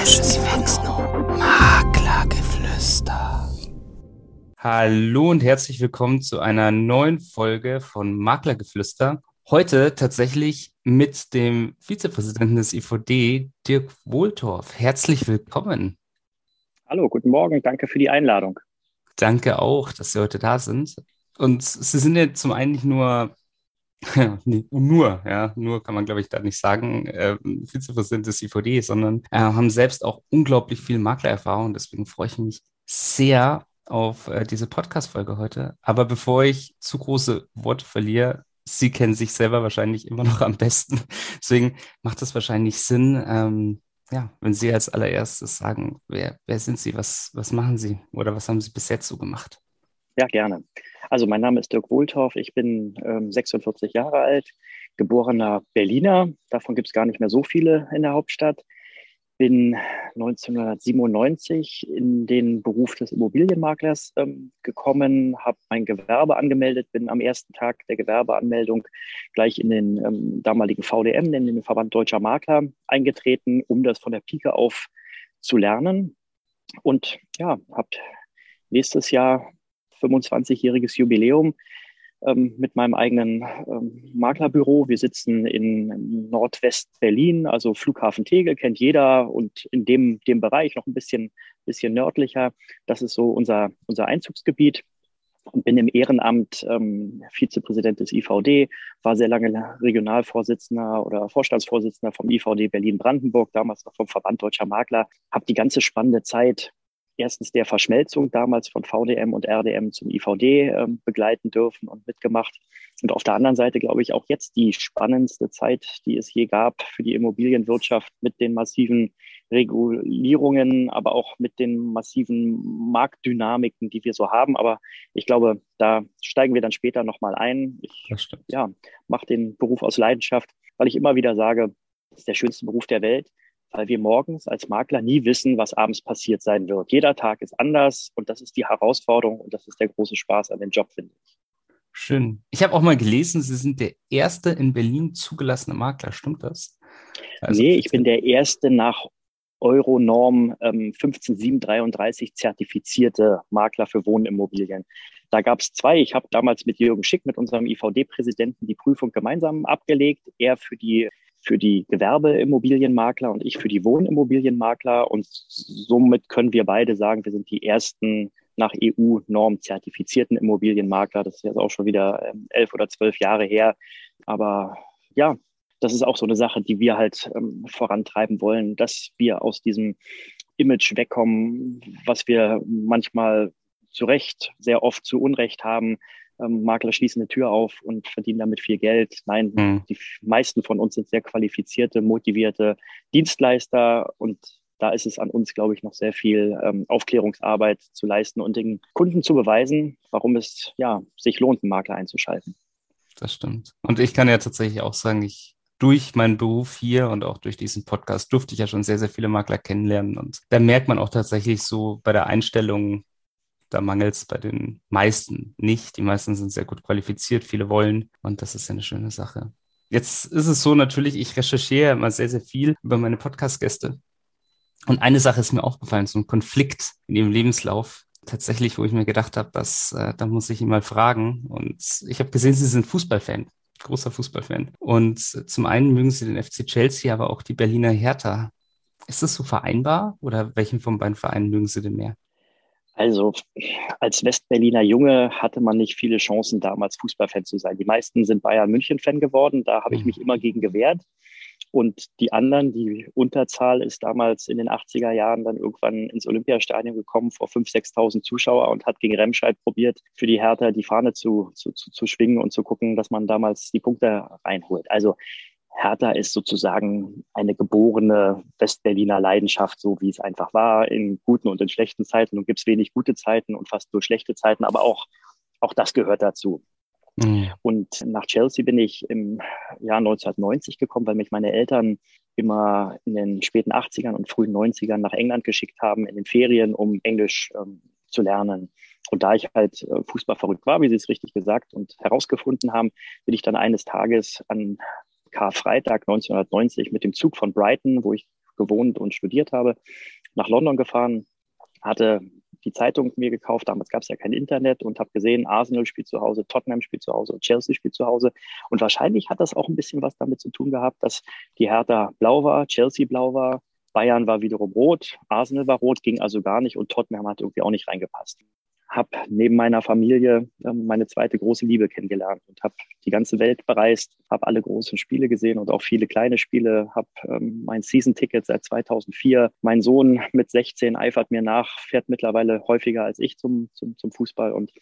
Maklergeflüster. Hallo und herzlich willkommen zu einer neuen Folge von Maklergeflüster. Heute tatsächlich mit dem Vizepräsidenten des IVD, Dirk Wohltorf. Herzlich willkommen. Hallo, guten Morgen. Danke für die Einladung. Danke auch, dass Sie heute da sind. Und Sie sind ja zum einen nicht nur nur, ja, nur kann man, glaube ich, da nicht sagen, äh, Vizepräsident des IVD, sondern äh, haben selbst auch unglaublich viel Maklererfahrung. Deswegen freue ich mich sehr auf äh, diese Podcast-Folge heute. Aber bevor ich zu große Worte verliere, Sie kennen sich selber wahrscheinlich immer noch am besten. Deswegen macht es wahrscheinlich Sinn, ähm, ja, wenn Sie als allererstes sagen, wer, wer sind Sie, was, was machen Sie oder was haben Sie bis jetzt so gemacht? Ja, gerne. Also mein Name ist Dirk Wohltorf, ich bin ähm, 46 Jahre alt, geborener Berliner, davon gibt es gar nicht mehr so viele in der Hauptstadt. Bin 1997 in den Beruf des Immobilienmaklers ähm, gekommen, habe mein Gewerbe angemeldet, bin am ersten Tag der Gewerbeanmeldung gleich in den ähm, damaligen VDM, in den Verband Deutscher Makler, eingetreten, um das von der Pike auf zu lernen. Und ja, habe nächstes Jahr 25-jähriges Jubiläum ähm, mit meinem eigenen ähm, Maklerbüro. Wir sitzen in Nordwest-Berlin, also Flughafen Tegel kennt jeder und in dem, dem Bereich noch ein bisschen, bisschen nördlicher. Das ist so unser, unser Einzugsgebiet und bin im Ehrenamt ähm, Vizepräsident des IVD, war sehr lange Regionalvorsitzender oder Vorstandsvorsitzender vom IVD Berlin-Brandenburg, damals noch vom Verband Deutscher Makler, habe die ganze spannende Zeit erstens der Verschmelzung damals von VDM und RDM zum IVD äh, begleiten dürfen und mitgemacht. Und auf der anderen Seite glaube ich auch jetzt die spannendste Zeit, die es je gab für die Immobilienwirtschaft mit den massiven Regulierungen, aber auch mit den massiven Marktdynamiken, die wir so haben. Aber ich glaube, da steigen wir dann später nochmal ein. Ich ja, mache den Beruf aus Leidenschaft, weil ich immer wieder sage, das ist der schönste Beruf der Welt weil wir morgens als Makler nie wissen, was abends passiert sein wird. Jeder Tag ist anders und das ist die Herausforderung und das ist der große Spaß an dem Job, finde ich. Schön. Ich habe auch mal gelesen, Sie sind der erste in Berlin zugelassene Makler. Stimmt das? Also, nee, ich bin der erste nach Euronorm ähm, 15733 zertifizierte Makler für Wohnimmobilien. Da gab es zwei. Ich habe damals mit Jürgen Schick, mit unserem IVD-Präsidenten, die Prüfung gemeinsam abgelegt. Er für die für die Gewerbeimmobilienmakler und ich für die Wohnimmobilienmakler. Und somit können wir beide sagen, wir sind die ersten nach EU-Norm zertifizierten Immobilienmakler. Das ist jetzt auch schon wieder ähm, elf oder zwölf Jahre her. Aber ja, das ist auch so eine Sache, die wir halt ähm, vorantreiben wollen, dass wir aus diesem Image wegkommen, was wir manchmal zu Recht, sehr oft zu Unrecht haben, ähm, Makler schließen eine Tür auf und verdienen damit viel Geld. Nein, mhm. die meisten von uns sind sehr qualifizierte, motivierte Dienstleister und da ist es an uns, glaube ich, noch sehr viel ähm, Aufklärungsarbeit zu leisten und den Kunden zu beweisen, warum es ja sich lohnt, einen Makler einzuschalten. Das stimmt. Und ich kann ja tatsächlich auch sagen, ich durch meinen Beruf hier und auch durch diesen Podcast durfte ich ja schon sehr, sehr viele Makler kennenlernen. Und da merkt man auch tatsächlich so bei der Einstellung, da mangelt es bei den meisten nicht. Die meisten sind sehr gut qualifiziert, viele wollen und das ist eine schöne Sache. Jetzt ist es so natürlich, ich recherchiere immer sehr, sehr viel über meine Podcast-Gäste. Und eine Sache ist mir aufgefallen, so ein Konflikt in ihrem Lebenslauf, tatsächlich, wo ich mir gedacht habe, dass äh, da muss ich ihn mal fragen. Und ich habe gesehen, Sie sind Fußballfan, großer Fußballfan. Und zum einen mögen Sie den FC Chelsea, aber auch die Berliner Hertha. Ist das so vereinbar oder welchen von beiden Vereinen mögen Sie denn mehr? Also als Westberliner Junge hatte man nicht viele Chancen, damals Fußballfan zu sein. Die meisten sind Bayern München-Fan geworden. Da habe ich mich mhm. immer gegen gewehrt. Und die anderen, die Unterzahl ist damals in den 80er Jahren dann irgendwann ins Olympiastadion gekommen vor 5.000, 6.000 Zuschauer und hat gegen Remscheid probiert, für die Hertha die Fahne zu, zu, zu, zu schwingen und zu gucken, dass man damals die Punkte reinholt. Also Hertha ist sozusagen eine geborene Westberliner Leidenschaft, so wie es einfach war, in guten und in schlechten Zeiten. Und gibt es wenig gute Zeiten und fast nur schlechte Zeiten, aber auch, auch das gehört dazu. Mhm. Und nach Chelsea bin ich im Jahr 1990 gekommen, weil mich meine Eltern immer in den späten 80ern und frühen 90ern nach England geschickt haben, in den Ferien, um Englisch ähm, zu lernen. Und da ich halt äh, Fußball verrückt war, wie Sie es richtig gesagt und herausgefunden haben, bin ich dann eines Tages an Karfreitag 1990 mit dem Zug von Brighton, wo ich gewohnt und studiert habe, nach London gefahren, hatte die Zeitung mir gekauft. Damals gab es ja kein Internet und habe gesehen, Arsenal spielt zu Hause, Tottenham spielt zu Hause, Chelsea spielt zu Hause. Und wahrscheinlich hat das auch ein bisschen was damit zu tun gehabt, dass die Hertha blau war, Chelsea blau war, Bayern war wiederum rot, Arsenal war rot, ging also gar nicht und Tottenham hat irgendwie auch nicht reingepasst habe neben meiner Familie ähm, meine zweite große Liebe kennengelernt und habe die ganze Welt bereist, habe alle großen Spiele gesehen und auch viele kleine Spiele, habe ähm, mein Season-Ticket seit 2004. Mein Sohn mit 16 eifert mir nach, fährt mittlerweile häufiger als ich zum, zum, zum Fußball und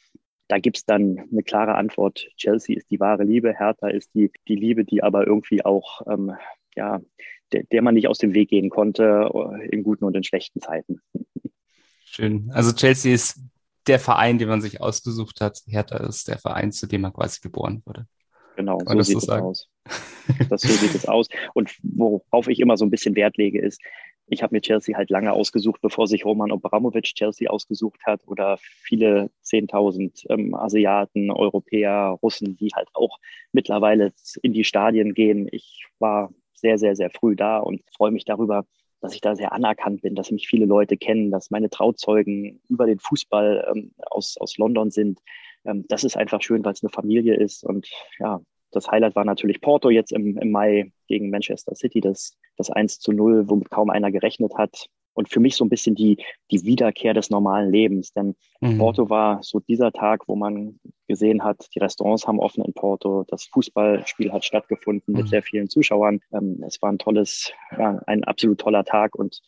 da gibt's dann eine klare Antwort. Chelsea ist die wahre Liebe, Hertha ist die, die Liebe, die aber irgendwie auch, ähm, ja, der, der man nicht aus dem Weg gehen konnte, äh, in guten und in schlechten Zeiten. Schön. Also Chelsea ist der Verein, den man sich ausgesucht hat. Hertha ist der Verein, zu dem man quasi geboren wurde. Genau, so sieht es aus. Das, so sieht es aus. Und worauf ich immer so ein bisschen Wert lege, ist, ich habe mir Chelsea halt lange ausgesucht, bevor sich Roman Abramovic Chelsea ausgesucht hat oder viele 10.000 ähm, Asiaten, Europäer, Russen, die halt auch mittlerweile in die Stadien gehen. Ich war sehr, sehr, sehr früh da und freue mich darüber, dass ich da sehr anerkannt bin, dass mich viele Leute kennen, dass meine Trauzeugen über den Fußball ähm, aus, aus London sind. Ähm, das ist einfach schön, weil es eine Familie ist. Und ja, das Highlight war natürlich Porto jetzt im, im Mai gegen Manchester City, das, das 1 zu 0, womit kaum einer gerechnet hat und für mich so ein bisschen die, die Wiederkehr des normalen Lebens. Denn mhm. Porto war so dieser Tag, wo man gesehen hat, die Restaurants haben offen in Porto, das Fußballspiel hat stattgefunden mhm. mit sehr vielen Zuschauern. Ähm, es war ein tolles, ja, ein absolut toller Tag und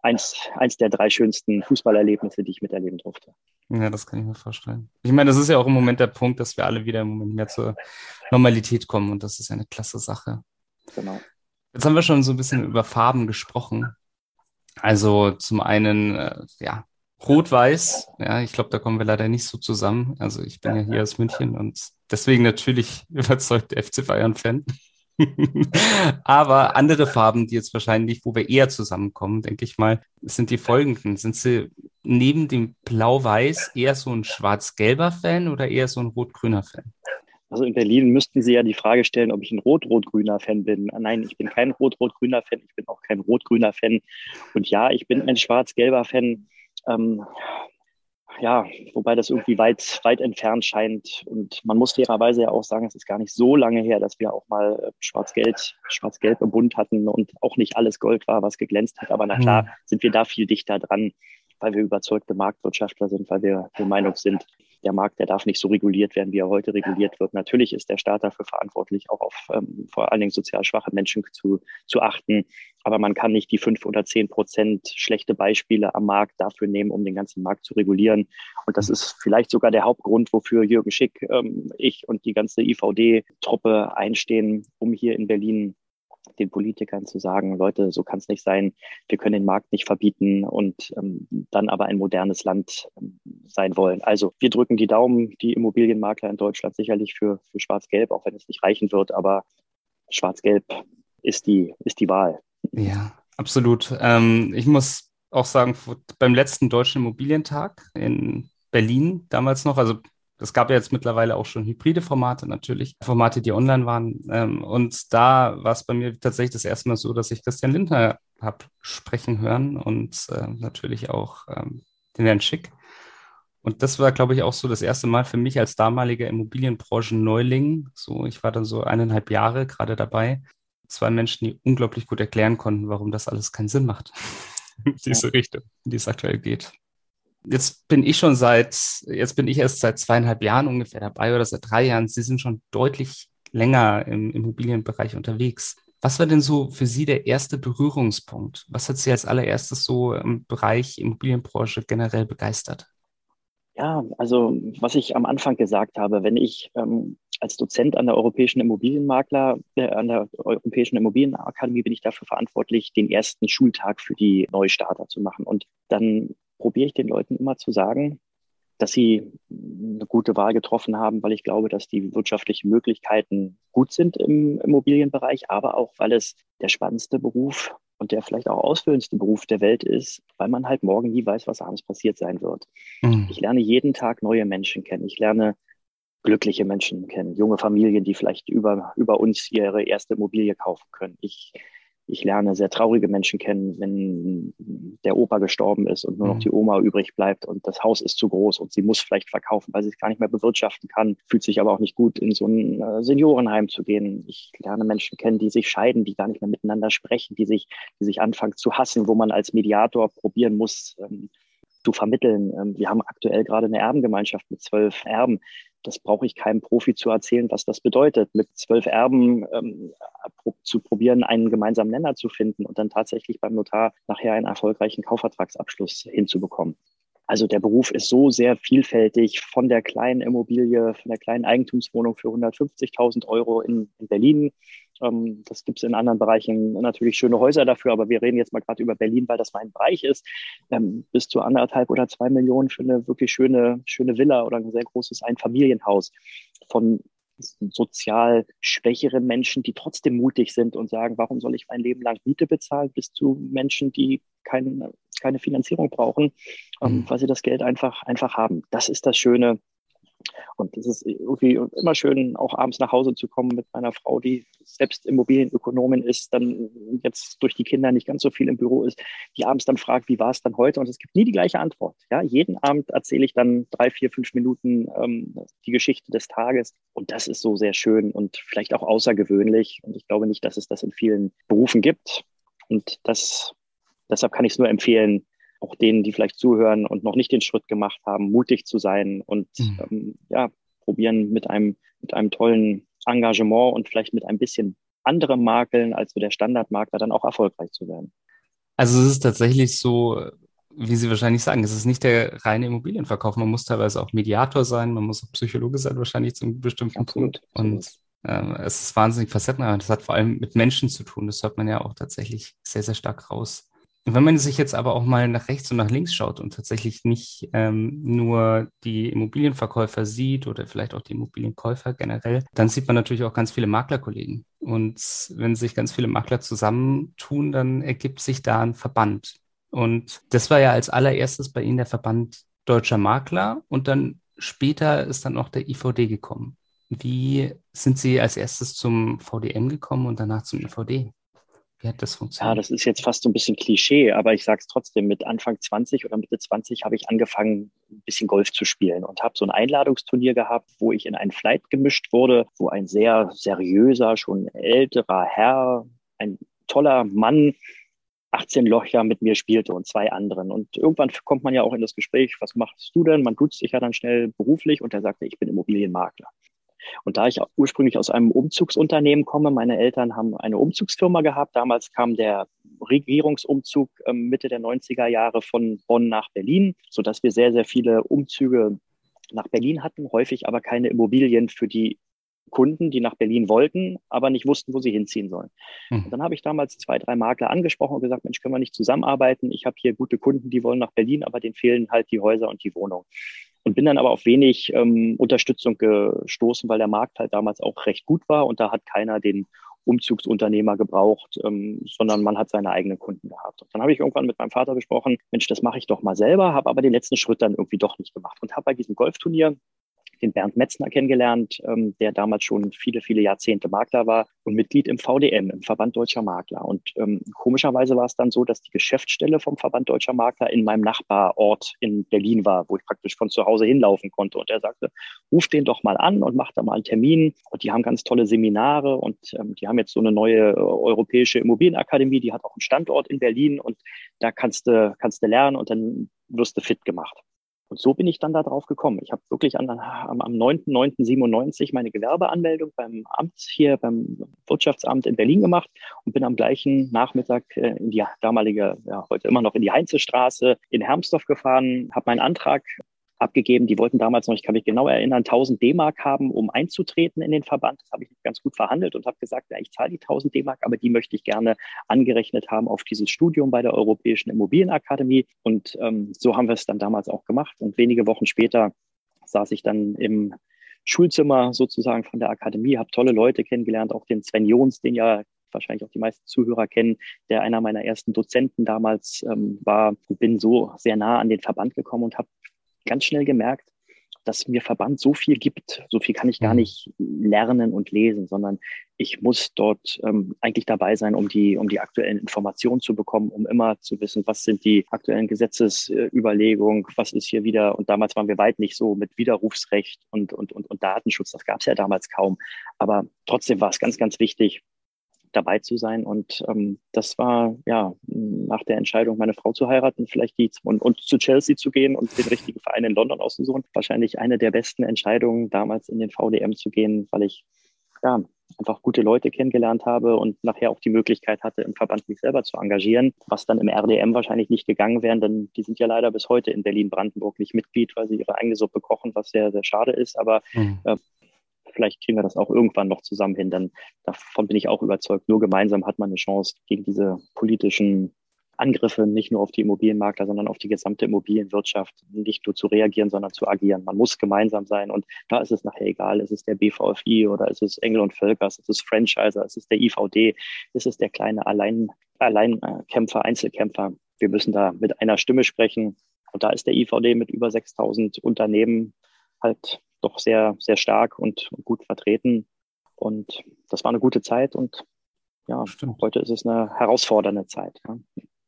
eins, eins der drei schönsten Fußballerlebnisse, die ich miterleben durfte. Ja, das kann ich mir vorstellen. Ich meine, das ist ja auch im Moment der Punkt, dass wir alle wieder im Moment mehr zur Normalität kommen und das ist eine klasse Sache. Genau. Jetzt haben wir schon so ein bisschen über Farben gesprochen. Also zum einen, äh, ja, Rot-Weiß, ja, ich glaube, da kommen wir leider nicht so zusammen. Also ich bin ja hier aus München und deswegen natürlich überzeugt FC Bayern-Fan. Aber andere Farben, die jetzt wahrscheinlich, wo wir eher zusammenkommen, denke ich mal, sind die folgenden. Sind sie neben dem Blau-Weiß eher so ein schwarz-gelber Fan oder eher so ein rot-grüner Fan? Also in Berlin müssten Sie ja die Frage stellen, ob ich ein rot-rot-grüner Fan bin. Nein, ich bin kein rot-rot-grüner Fan, ich bin auch kein rot-grüner Fan. Und ja, ich bin ein schwarz-gelber Fan. Ähm, ja, wobei das irgendwie weit, weit entfernt scheint. Und man muss fairerweise ja auch sagen, es ist gar nicht so lange her, dass wir auch mal äh, Schwarz-Gelb, Schwarz-Gelb im Bund hatten und auch nicht alles Gold war, was geglänzt hat. Aber na klar, mhm. sind wir da viel dichter dran, weil wir überzeugte Marktwirtschaftler sind, weil wir der Meinung sind, der Markt, der darf nicht so reguliert werden, wie er heute reguliert wird. Natürlich ist der Staat dafür verantwortlich, auch auf ähm, vor allen Dingen sozial schwache Menschen zu, zu achten. Aber man kann nicht die fünf oder zehn Prozent schlechte Beispiele am Markt dafür nehmen, um den ganzen Markt zu regulieren. Und das ist vielleicht sogar der Hauptgrund, wofür Jürgen Schick, ähm, ich und die ganze IVD-Truppe einstehen, um hier in Berlin den Politikern zu sagen, Leute, so kann es nicht sein, wir können den Markt nicht verbieten und ähm, dann aber ein modernes Land ähm, sein wollen. Also wir drücken die Daumen, die Immobilienmakler in Deutschland sicherlich für, für Schwarz-Gelb, auch wenn es nicht reichen wird, aber Schwarz-Gelb ist die, ist die Wahl. Ja, absolut. Ähm, ich muss auch sagen, beim letzten Deutschen Immobilientag in Berlin damals noch, also es gab ja jetzt mittlerweile auch schon hybride Formate natürlich, Formate, die online waren. Ähm, und da war es bei mir tatsächlich das erste Mal so, dass ich Christian Lindner habe sprechen hören und äh, natürlich auch ähm, den Herrn Schick. Und das war, glaube ich, auch so das erste Mal für mich als damaliger Immobilienbranchen-Neuling. So, ich war dann so eineinhalb Jahre gerade dabei. Zwei Menschen, die unglaublich gut erklären konnten, warum das alles keinen Sinn macht. in diese Richtung, in die es aktuell geht jetzt bin ich schon seit, jetzt bin ich erst seit zweieinhalb Jahren ungefähr dabei oder seit drei Jahren. Sie sind schon deutlich länger im Immobilienbereich unterwegs. Was war denn so für Sie der erste Berührungspunkt? Was hat Sie als allererstes so im Bereich Immobilienbranche generell begeistert? Ja, also was ich am Anfang gesagt habe, wenn ich ähm, als Dozent an der Europäischen Immobilienmakler, äh, an der Europäischen Immobilienakademie bin ich dafür verantwortlich, den ersten Schultag für die Neustarter zu machen. Und dann probiere ich den Leuten immer zu sagen, dass sie eine gute Wahl getroffen haben, weil ich glaube, dass die wirtschaftlichen Möglichkeiten gut sind im Immobilienbereich, aber auch, weil es der spannendste Beruf und der vielleicht auch ausführendste Beruf der Welt ist, weil man halt morgen nie weiß, was abends passiert sein wird. Mhm. Ich lerne jeden Tag neue Menschen kennen. Ich lerne glückliche Menschen kennen, junge Familien, die vielleicht über, über uns ihre erste Immobilie kaufen können. Ich Ich lerne sehr traurige Menschen kennen, wenn der Opa gestorben ist und nur noch mhm. die Oma übrig bleibt und das Haus ist zu groß und sie muss vielleicht verkaufen, weil sie es gar nicht mehr bewirtschaften kann, fühlt sich aber auch nicht gut, in so ein äh, Seniorenheim zu gehen. Ich lerne Menschen kennen, die sich scheiden, die gar nicht mehr miteinander sprechen, die sich, die sich anfangen zu hassen, wo man als Mediator probieren muss, ähm, zu vermitteln. Ähm, wir haben aktuell gerade eine Erbengemeinschaft mit zwölf Erben. Das brauche ich keinem Profi zu erzählen, was das bedeutet, mit zwölf Erben ähm, zu probieren, einen gemeinsamen Nenner zu finden und dann tatsächlich beim Notar nachher einen erfolgreichen Kaufvertragsabschluss hinzubekommen. Also der Beruf ist so sehr vielfältig von der kleinen Immobilie, von der kleinen Eigentumswohnung für 150.000 Euro in, in Berlin ähm, das gibt es in anderen Bereichen natürlich schöne Häuser dafür, aber wir reden jetzt mal gerade über Berlin, weil das mein Bereich ist. Ähm, bis zu anderthalb oder zwei Millionen für eine wirklich schöne, schöne Villa oder ein sehr großes Einfamilienhaus von sozial schwächeren Menschen, die trotzdem mutig sind und sagen, warum soll ich mein Leben lang Miete bezahlen, bis zu Menschen, die keine, keine Finanzierung brauchen, ähm, mhm. weil sie das Geld einfach, einfach haben. Das ist das Schöne und es ist irgendwie immer schön, auch abends nach Hause zu kommen mit meiner Frau, die selbst Immobilienökonomin ist, dann jetzt durch die Kinder nicht ganz so viel im Büro ist, die abends dann fragt, wie war es dann heute? Und es gibt nie die gleiche Antwort. Ja, jeden Abend erzähle ich dann drei, vier, fünf Minuten ähm, die Geschichte des Tages. Und das ist so sehr schön und vielleicht auch außergewöhnlich. Und ich glaube nicht, dass es das in vielen Berufen gibt. Und das, deshalb kann ich es nur empfehlen, auch denen, die vielleicht zuhören und noch nicht den Schritt gemacht haben, mutig zu sein und mhm. ähm, ja, probieren mit einem, mit einem tollen Engagement und vielleicht mit ein bisschen anderem Makeln als so der Standardmakler dann auch erfolgreich zu werden. Also es ist tatsächlich so, wie Sie wahrscheinlich sagen, es ist nicht der reine Immobilienverkauf. Man muss teilweise auch Mediator sein, man muss auch Psychologe sein, wahrscheinlich zu einem bestimmten Absolut. Punkt. Und äh, es ist wahnsinnig facettenreich. Das hat vor allem mit Menschen zu tun. Das hört man ja auch tatsächlich sehr, sehr stark raus. Wenn man sich jetzt aber auch mal nach rechts und nach links schaut und tatsächlich nicht ähm, nur die Immobilienverkäufer sieht oder vielleicht auch die Immobilienkäufer generell, dann sieht man natürlich auch ganz viele Maklerkollegen. Und wenn sich ganz viele Makler zusammentun, dann ergibt sich da ein Verband. Und das war ja als allererstes bei Ihnen der Verband Deutscher Makler und dann später ist dann noch der IVD gekommen. Wie sind Sie als erstes zum VDM gekommen und danach zum IVD? Wie hat das funktioniert? Ja, das ist jetzt fast so ein bisschen Klischee, aber ich sage es trotzdem. Mit Anfang 20 oder Mitte 20 habe ich angefangen, ein bisschen Golf zu spielen und habe so ein Einladungsturnier gehabt, wo ich in einen Flight gemischt wurde, wo ein sehr seriöser, schon älterer Herr, ein toller Mann 18 Locher mit mir spielte und zwei anderen. Und irgendwann kommt man ja auch in das Gespräch, was machst du denn? Man tut sich ja dann schnell beruflich und er sagte, ich bin Immobilienmakler. Und da ich ursprünglich aus einem Umzugsunternehmen komme, meine Eltern haben eine Umzugsfirma gehabt. Damals kam der Regierungsumzug ähm, Mitte der 90er Jahre von Bonn nach Berlin, sodass wir sehr, sehr viele Umzüge nach Berlin hatten, häufig aber keine Immobilien für die Kunden, die nach Berlin wollten, aber nicht wussten, wo sie hinziehen sollen. Und dann habe ich damals zwei, drei Makler angesprochen und gesagt, Mensch, können wir nicht zusammenarbeiten? Ich habe hier gute Kunden, die wollen nach Berlin, aber denen fehlen halt die Häuser und die Wohnung und bin dann aber auf wenig ähm, Unterstützung gestoßen, weil der Markt halt damals auch recht gut war und da hat keiner den Umzugsunternehmer gebraucht, ähm, sondern man hat seine eigenen Kunden gehabt. Und dann habe ich irgendwann mit meinem Vater besprochen, Mensch, das mache ich doch mal selber, habe aber den letzten Schritt dann irgendwie doch nicht gemacht und habe bei diesem Golfturnier den Bernd Metzner kennengelernt, ähm, der damals schon viele, viele Jahrzehnte Makler war und Mitglied im VDM, im Verband Deutscher Makler. Und ähm, komischerweise war es dann so, dass die Geschäftsstelle vom Verband Deutscher Makler in meinem Nachbarort in Berlin war, wo ich praktisch von zu Hause hinlaufen konnte. Und er sagte, ruf den doch mal an und mach da mal einen Termin. Und die haben ganz tolle Seminare und ähm, die haben jetzt so eine neue äh, europäische Immobilienakademie, die hat auch einen Standort in Berlin und da kannst du, kannst du lernen und dann wirst du fit gemacht. Und so bin ich dann da drauf gekommen. Ich habe wirklich an, am, am 9.9.97 meine Gewerbeanmeldung beim Amt hier, beim Wirtschaftsamt in Berlin gemacht und bin am gleichen Nachmittag äh, in die damalige, ja, heute immer noch in die Heinzestraße in Hermsdorf gefahren, habe meinen Antrag abgegeben. Die wollten damals noch, ich kann mich genau erinnern, 1000 D-Mark haben, um einzutreten in den Verband. Das habe ich ganz gut verhandelt und habe gesagt, ja, ich zahle die 1000 D-Mark, aber die möchte ich gerne angerechnet haben auf dieses Studium bei der Europäischen Immobilienakademie. Und ähm, so haben wir es dann damals auch gemacht. Und wenige Wochen später saß ich dann im Schulzimmer sozusagen von der Akademie, habe tolle Leute kennengelernt, auch den Sven Jons, den ja wahrscheinlich auch die meisten Zuhörer kennen, der einer meiner ersten Dozenten damals ähm, war. Bin so sehr nah an den Verband gekommen und habe ganz schnell gemerkt, dass mir Verband so viel gibt. So viel kann ich gar mhm. nicht lernen und lesen, sondern ich muss dort ähm, eigentlich dabei sein, um die, um die aktuellen Informationen zu bekommen, um immer zu wissen, was sind die aktuellen Gesetzesüberlegungen, was ist hier wieder. Und damals waren wir weit nicht so mit Widerrufsrecht und, und, und, und Datenschutz. Das gab es ja damals kaum. Aber trotzdem war es ganz, ganz wichtig, dabei zu sein. Und ähm, das war ja nach der Entscheidung, meine Frau zu heiraten, vielleicht die und, und zu Chelsea zu gehen und den richtigen Verein in London auszusuchen, wahrscheinlich eine der besten Entscheidungen, damals in den VDM zu gehen, weil ich ja einfach gute Leute kennengelernt habe und nachher auch die Möglichkeit hatte, im Verband mich selber zu engagieren, was dann im RDM wahrscheinlich nicht gegangen wäre, denn die sind ja leider bis heute in Berlin-Brandenburg nicht Mitglied, weil sie ihre eigene Suppe kochen, was sehr, sehr schade ist. Aber mhm. äh, vielleicht kriegen wir das auch irgendwann noch zusammen hin, denn davon bin ich auch überzeugt. Nur gemeinsam hat man eine Chance gegen diese politischen Angriffe nicht nur auf die Immobilienmakler, sondern auf die gesamte Immobilienwirtschaft nicht nur zu reagieren, sondern zu agieren. Man muss gemeinsam sein und da ist es nachher egal, ist es der BVFI oder ist es Engel und Völkers, ist es Franchiser, ist es der IVD, ist es der kleine Allein, Alleinkämpfer, Einzelkämpfer. Wir müssen da mit einer Stimme sprechen und da ist der IVD mit über 6000 Unternehmen halt doch sehr, sehr stark und, und gut vertreten. Und das war eine gute Zeit und ja, Stimmt. heute ist es eine herausfordernde Zeit. Ja.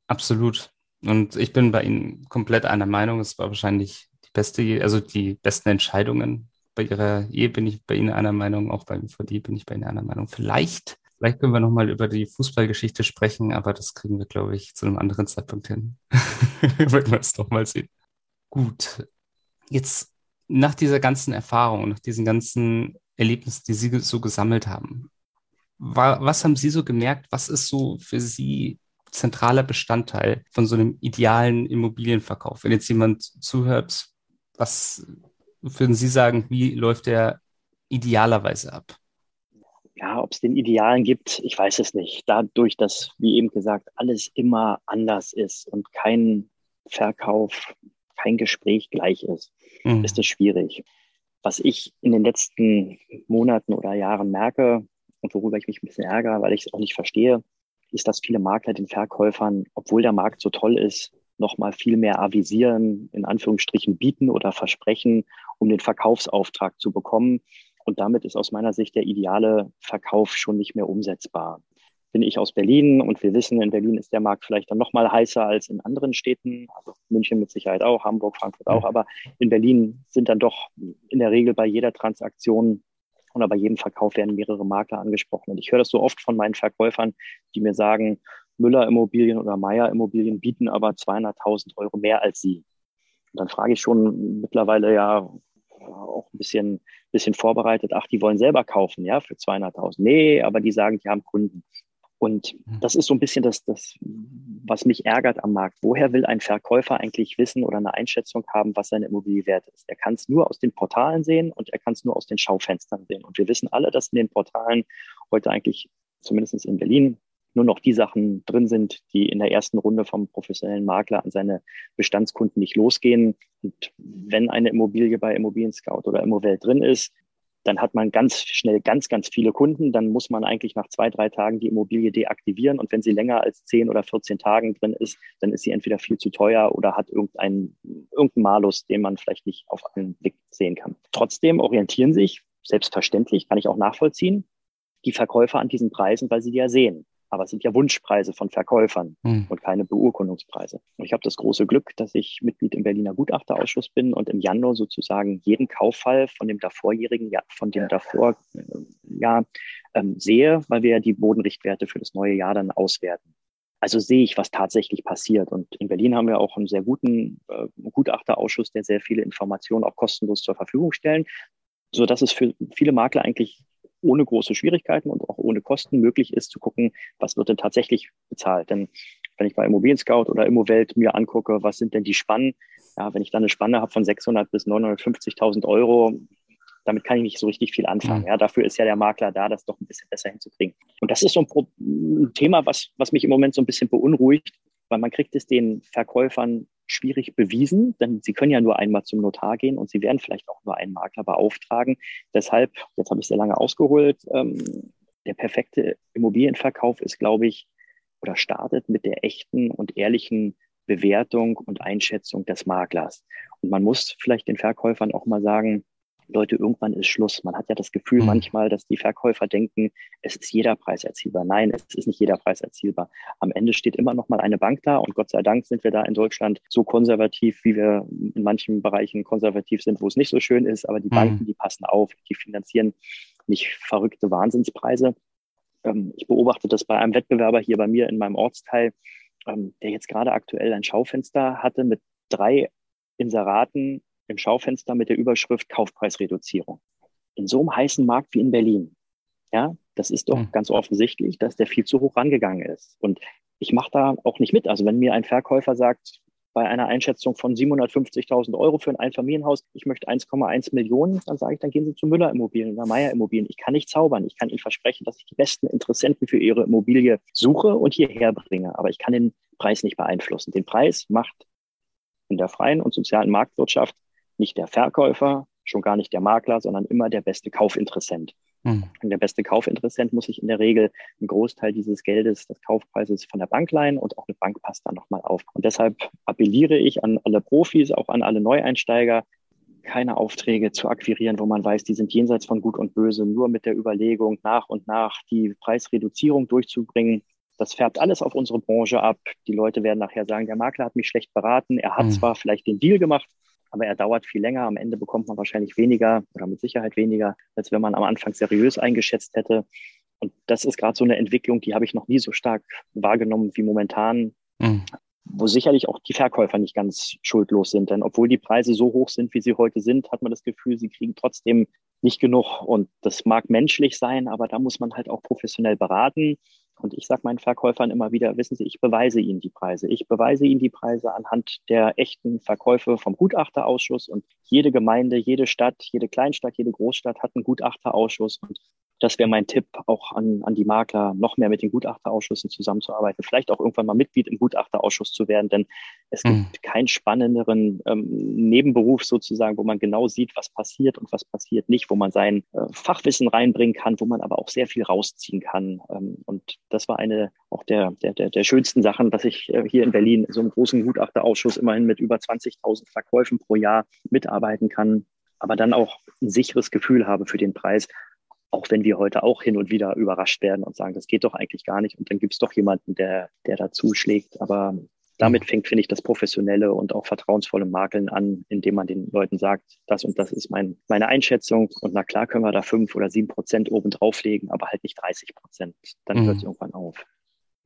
Absolut. Und ich bin bei Ihnen komplett einer Meinung. Es war wahrscheinlich die beste, also die besten Entscheidungen. Bei Ihrer Ehe bin ich bei Ihnen einer Meinung, auch beim VD bin ich bei Ihnen einer Meinung. Vielleicht, vielleicht können wir nochmal über die Fußballgeschichte sprechen, aber das kriegen wir, glaube ich, zu einem anderen Zeitpunkt hin. Wenn wir es nochmal sehen. Gut. Jetzt nach dieser ganzen Erfahrung, nach diesen ganzen Erlebnissen, die Sie so gesammelt haben, war, was haben Sie so gemerkt? Was ist so für Sie zentraler Bestandteil von so einem idealen Immobilienverkauf? Wenn jetzt jemand zuhört, was würden Sie sagen, wie läuft der idealerweise ab? Ja, ob es den Idealen gibt, ich weiß es nicht. Dadurch, dass, wie eben gesagt, alles immer anders ist und kein Verkauf, kein Gespräch gleich ist, mhm. ist es schwierig. Was ich in den letzten Monaten oder Jahren merke und worüber ich mich ein bisschen ärgere, weil ich es auch nicht verstehe, ist, dass viele Makler den Verkäufern, obwohl der Markt so toll ist, nochmal viel mehr avisieren, in Anführungsstrichen bieten oder versprechen, um den Verkaufsauftrag zu bekommen. Und damit ist aus meiner Sicht der ideale Verkauf schon nicht mehr umsetzbar bin ich aus Berlin und wir wissen, in Berlin ist der Markt vielleicht dann noch mal heißer als in anderen Städten, also München mit Sicherheit auch, Hamburg, Frankfurt auch, aber in Berlin sind dann doch in der Regel bei jeder Transaktion oder bei jedem Verkauf werden mehrere Makler angesprochen. Und ich höre das so oft von meinen Verkäufern, die mir sagen, Müller Immobilien oder Meier Immobilien bieten aber 200.000 Euro mehr als sie. Und dann frage ich schon mittlerweile ja auch ein bisschen, bisschen vorbereitet, ach, die wollen selber kaufen, ja, für 200.000. Nee, aber die sagen, die haben Kunden. Und mhm. das ist so ein bisschen das, das, was mich ärgert am Markt. Woher will ein Verkäufer eigentlich wissen oder eine Einschätzung haben, was seine Immobilie wert ist? Er kann es nur aus den Portalen sehen und er kann es nur aus den Schaufenstern sehen. Und wir wissen alle, dass in den Portalen heute eigentlich, zumindest in Berlin, nur noch die Sachen drin sind, die in der ersten Runde vom professionellen Makler an seine Bestandskunden nicht losgehen. Und wenn eine Immobilie bei Immobilien Scout oder Immowelt drin ist, dann hat man ganz schnell ganz, ganz viele Kunden. Dann muss man eigentlich nach zwei, drei Tagen die Immobilie deaktivieren. Und wenn sie länger als zehn oder 14 Tagen drin ist, dann ist sie entweder viel zu teuer oder hat irgendeinen, irgendeinen Malus, den man vielleicht nicht auf einen Blick sehen kann. Trotzdem orientieren sich, selbstverständlich, kann ich auch nachvollziehen, die Verkäufer an diesen Preisen, weil sie die ja sehen. Aber es sind ja Wunschpreise von Verkäufern mhm. und keine Beurkundungspreise. Und ich habe das große Glück, dass ich Mitglied im Berliner Gutachterausschuss bin und im Januar sozusagen jeden Kauffall von dem davorjährigen, ja, von dem davor äh, Jahr ähm, sehe, weil wir ja die Bodenrichtwerte für das neue Jahr dann auswerten. Also sehe ich, was tatsächlich passiert. Und in Berlin haben wir auch einen sehr guten äh, Gutachterausschuss, der sehr viele Informationen auch kostenlos zur Verfügung stellen, so dass es für viele Makler eigentlich ohne große Schwierigkeiten und auch ohne Kosten möglich ist, zu gucken, was wird denn tatsächlich bezahlt. Denn wenn ich bei Immobilien Scout oder Immowelt mir angucke, was sind denn die Spannen, ja, wenn ich dann eine Spanne habe von 600 bis 950.000 Euro, damit kann ich nicht so richtig viel anfangen. Mhm. Ja, dafür ist ja der Makler da, das doch ein bisschen besser hinzukriegen. Und das ist so ein, ein Thema, was, was mich im Moment so ein bisschen beunruhigt, weil man kriegt es den Verkäufern schwierig bewiesen, denn sie können ja nur einmal zum Notar gehen und sie werden vielleicht auch nur einen Makler beauftragen. Deshalb, jetzt habe ich sehr lange ausgeholt, ähm, der perfekte Immobilienverkauf ist, glaube ich, oder startet mit der echten und ehrlichen Bewertung und Einschätzung des Maklers. Und man muss vielleicht den Verkäufern auch mal sagen, Leute, irgendwann ist Schluss. Man hat ja das Gefühl mhm. manchmal, dass die Verkäufer denken, es ist jeder Preis erzielbar. Nein, es ist nicht jeder Preis erzielbar. Am Ende steht immer noch mal eine Bank da und Gott sei Dank sind wir da in Deutschland so konservativ, wie wir in manchen Bereichen konservativ sind, wo es nicht so schön ist. Aber die mhm. Banken, die passen auf, die finanzieren nicht verrückte Wahnsinnspreise. Ähm, ich beobachte das bei einem Wettbewerber hier bei mir in meinem Ortsteil, ähm, der jetzt gerade aktuell ein Schaufenster hatte mit drei Inseraten im Schaufenster mit der Überschrift Kaufpreisreduzierung. In so einem heißen Markt wie in Berlin. Ja, das ist doch mhm. ganz offensichtlich, dass der viel zu hoch rangegangen ist. Und ich mache da auch nicht mit. Also wenn mir ein Verkäufer sagt, bei einer Einschätzung von 750.000 Euro für ein Einfamilienhaus, ich möchte 1,1 Millionen, dann sage ich, dann gehen Sie zu Müller Immobilien oder Meier Immobilien. Ich kann nicht zaubern. Ich kann Ihnen versprechen, dass ich die besten Interessenten für Ihre Immobilie suche und hierher bringe. Aber ich kann den Preis nicht beeinflussen. Den Preis macht in der freien und sozialen Marktwirtschaft nicht der Verkäufer, schon gar nicht der Makler, sondern immer der beste Kaufinteressent. Mhm. Und der beste Kaufinteressent muss sich in der Regel einen Großteil dieses Geldes, des Kaufpreises von der Bank leihen und auch eine Bank passt dann nochmal auf. Und deshalb appelliere ich an alle Profis, auch an alle Neueinsteiger, keine Aufträge zu akquirieren, wo man weiß, die sind jenseits von Gut und Böse, nur mit der Überlegung, nach und nach die Preisreduzierung durchzubringen. Das färbt alles auf unsere Branche ab. Die Leute werden nachher sagen, der Makler hat mich schlecht beraten. Er hat mhm. zwar vielleicht den Deal gemacht, aber er dauert viel länger. Am Ende bekommt man wahrscheinlich weniger oder mit Sicherheit weniger, als wenn man am Anfang seriös eingeschätzt hätte. Und das ist gerade so eine Entwicklung, die habe ich noch nie so stark wahrgenommen wie momentan, mhm. wo sicherlich auch die Verkäufer nicht ganz schuldlos sind. Denn obwohl die Preise so hoch sind, wie sie heute sind, hat man das Gefühl, sie kriegen trotzdem nicht genug. Und das mag menschlich sein, aber da muss man halt auch professionell beraten. Und ich sage meinen Verkäufern immer wieder, wissen Sie, ich beweise Ihnen die Preise. Ich beweise Ihnen die Preise anhand der echten Verkäufe vom Gutachterausschuss. Und jede Gemeinde, jede Stadt, jede Kleinstadt, jede Großstadt hat einen Gutachterausschuss. Und das wäre mein Tipp auch an, an die Makler, noch mehr mit den Gutachterausschüssen zusammenzuarbeiten, vielleicht auch irgendwann mal Mitglied im Gutachterausschuss zu werden, denn es mhm. gibt keinen spannenderen ähm, Nebenberuf sozusagen, wo man genau sieht, was passiert und was passiert nicht, wo man sein äh, Fachwissen reinbringen kann, wo man aber auch sehr viel rausziehen kann. Ähm, und das war eine auch der, der, der, der schönsten Sachen, dass ich äh, hier in Berlin in so einem großen Gutachterausschuss immerhin mit über 20.000 Verkäufen pro Jahr mitarbeiten kann aber dann auch ein sicheres Gefühl habe für den Preis auch wenn wir heute auch hin und wieder überrascht werden und sagen, das geht doch eigentlich gar nicht. Und dann gibt es doch jemanden, der, der da zuschlägt. Aber damit fängt, finde ich, das professionelle und auch vertrauensvolle Makeln an, indem man den Leuten sagt, das und das ist mein, meine Einschätzung. Und na klar können wir da fünf oder sieben Prozent oben drauflegen, aber halt nicht 30 Prozent. Dann mhm. hört es irgendwann auf.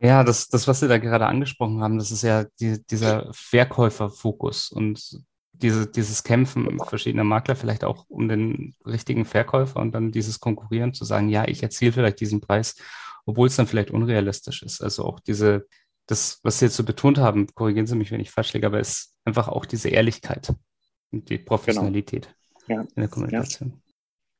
Ja, das, das, was Sie da gerade angesprochen haben, das ist ja die, dieser Verkäuferfokus. Und diese, dieses Kämpfen verschiedener Makler vielleicht auch um den richtigen Verkäufer und dann dieses Konkurrieren zu sagen, ja, ich erziele vielleicht diesen Preis, obwohl es dann vielleicht unrealistisch ist. Also auch diese, das, was Sie jetzt so betont haben, korrigieren Sie mich, wenn ich falsch liege, aber es ist einfach auch diese Ehrlichkeit und die Professionalität genau. ja. in der Kommunikation. Ja.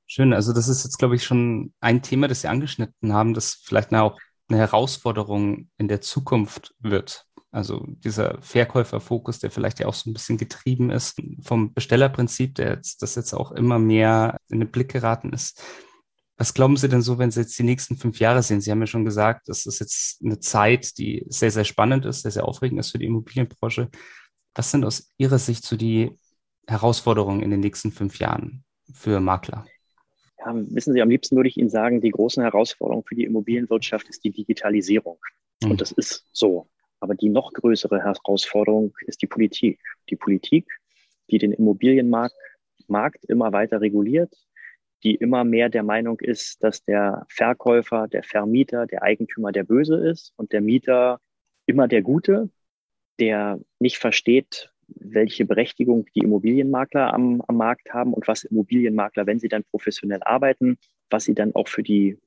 Schön, also das ist jetzt, glaube ich, schon ein Thema, das Sie angeschnitten haben, das vielleicht auch eine Herausforderung in der Zukunft wird. Also dieser Verkäuferfokus, der vielleicht ja auch so ein bisschen getrieben ist vom Bestellerprinzip, der jetzt, das jetzt auch immer mehr in den Blick geraten ist. Was glauben Sie denn so, wenn Sie jetzt die nächsten fünf Jahre sehen? Sie haben ja schon gesagt, das ist jetzt eine Zeit, die sehr, sehr spannend ist, sehr, sehr aufregend ist für die Immobilienbranche. Was sind aus Ihrer Sicht so die Herausforderungen in den nächsten fünf Jahren für Makler? Ja, wissen Sie, am liebsten würde ich Ihnen sagen, die große Herausforderung für die Immobilienwirtschaft ist die Digitalisierung. Und mhm. das ist so. Aber die noch größere Herausforderung ist die Politik. Die Politik, die den Immobilienmarkt Markt immer weiter reguliert, die immer mehr der Meinung ist, dass der Verkäufer, der Vermieter, der Eigentümer der Böse ist und der Mieter immer der Gute, der nicht versteht, welche Berechtigung die Immobilienmakler am, am Markt haben und was Immobilienmakler, wenn sie dann professionell arbeiten, was sie dann auch für die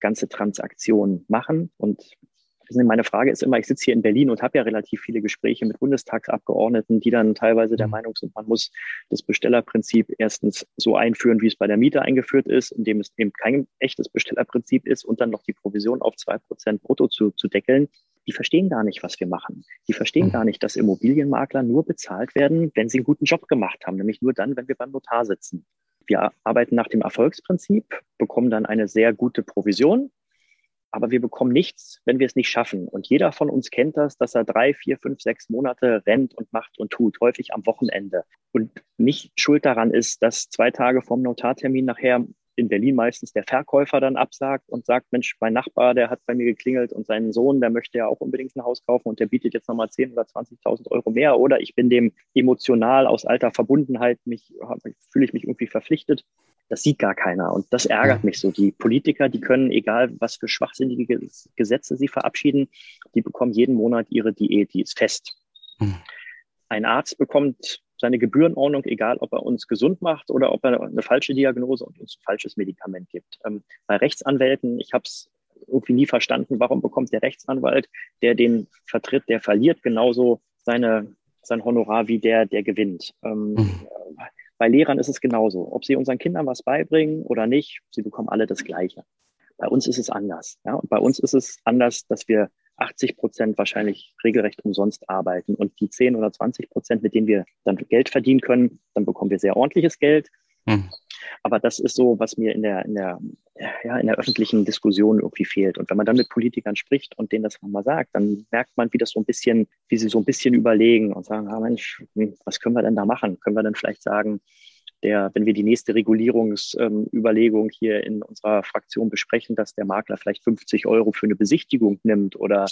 ganze Transaktion machen. Und meine Frage ist immer, ich sitze hier in Berlin und habe ja relativ viele Gespräche mit Bundestagsabgeordneten, die dann teilweise der mhm. Meinung sind, man muss das Bestellerprinzip erstens so einführen, wie es bei der Miete eingeführt ist, indem es eben kein echtes Bestellerprinzip ist und dann noch die Provision auf zwei Prozent brutto zu, zu deckeln. Die verstehen gar nicht, was wir machen. Die verstehen mhm. gar nicht, dass Immobilienmakler nur bezahlt werden, wenn sie einen guten Job gemacht haben, nämlich nur dann, wenn wir beim Notar sitzen. Wir arbeiten nach dem Erfolgsprinzip, bekommen dann eine sehr gute Provision aber wir bekommen nichts, wenn wir es nicht schaffen. Und jeder von uns kennt das, dass er drei, vier, fünf, sechs Monate rennt und macht und tut, häufig am Wochenende. Und nicht schuld daran ist, dass zwei Tage vom Notartermin nachher in Berlin meistens der Verkäufer dann absagt und sagt, Mensch, mein Nachbar, der hat bei mir geklingelt und seinen Sohn, der möchte ja auch unbedingt ein Haus kaufen und der bietet jetzt nochmal 10 oder 20.000 Euro mehr. Oder ich bin dem emotional aus alter Verbundenheit, mich, fühle ich mich irgendwie verpflichtet. Das sieht gar keiner. Und das ärgert mich so. Die Politiker, die können, egal was für schwachsinnige Gesetze sie verabschieden, die bekommen jeden Monat ihre Diät, die ist fest. Mhm. Ein Arzt bekommt seine Gebührenordnung, egal ob er uns gesund macht oder ob er eine falsche Diagnose und uns ein falsches Medikament gibt. Ähm, bei Rechtsanwälten, ich habe es irgendwie nie verstanden, warum bekommt der Rechtsanwalt, der den vertritt, der verliert genauso seine, sein Honorar wie der, der gewinnt. Ähm, mhm. Bei Lehrern ist es genauso. Ob sie unseren Kindern was beibringen oder nicht, sie bekommen alle das Gleiche. Bei uns ist es anders. Ja? Und bei uns ist es anders, dass wir 80 Prozent wahrscheinlich regelrecht umsonst arbeiten. Und die 10 oder 20 Prozent, mit denen wir dann Geld verdienen können, dann bekommen wir sehr ordentliches Geld. Hm. Aber das ist so, was mir in der, in der, ja, in der öffentlichen Diskussion irgendwie fehlt. Und wenn man dann mit Politikern spricht und denen das nochmal sagt, dann merkt man, wie das so ein bisschen, wie sie so ein bisschen überlegen und sagen, ah Mensch, hm, was können wir denn da machen? Können wir dann vielleicht sagen, der, wenn wir die nächste Regulierungsüberlegung ähm, hier in unserer Fraktion besprechen, dass der Makler vielleicht 50 Euro für eine Besichtigung nimmt oder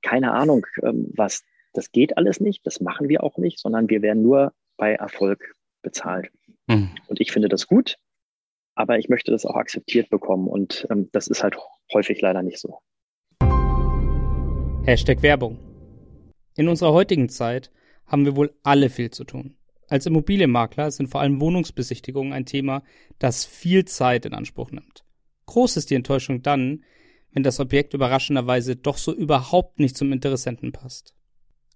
keine Ahnung ähm, was. Das geht alles nicht, das machen wir auch nicht, sondern wir werden nur bei Erfolg bezahlt. Mhm. Und ich finde das gut, aber ich möchte das auch akzeptiert bekommen und ähm, das ist halt häufig leider nicht so. Hashtag Werbung. In unserer heutigen Zeit haben wir wohl alle viel zu tun. Als Immobilienmakler sind vor allem Wohnungsbesichtigungen ein Thema, das viel Zeit in Anspruch nimmt. Groß ist die Enttäuschung dann, wenn das Objekt überraschenderweise doch so überhaupt nicht zum Interessenten passt.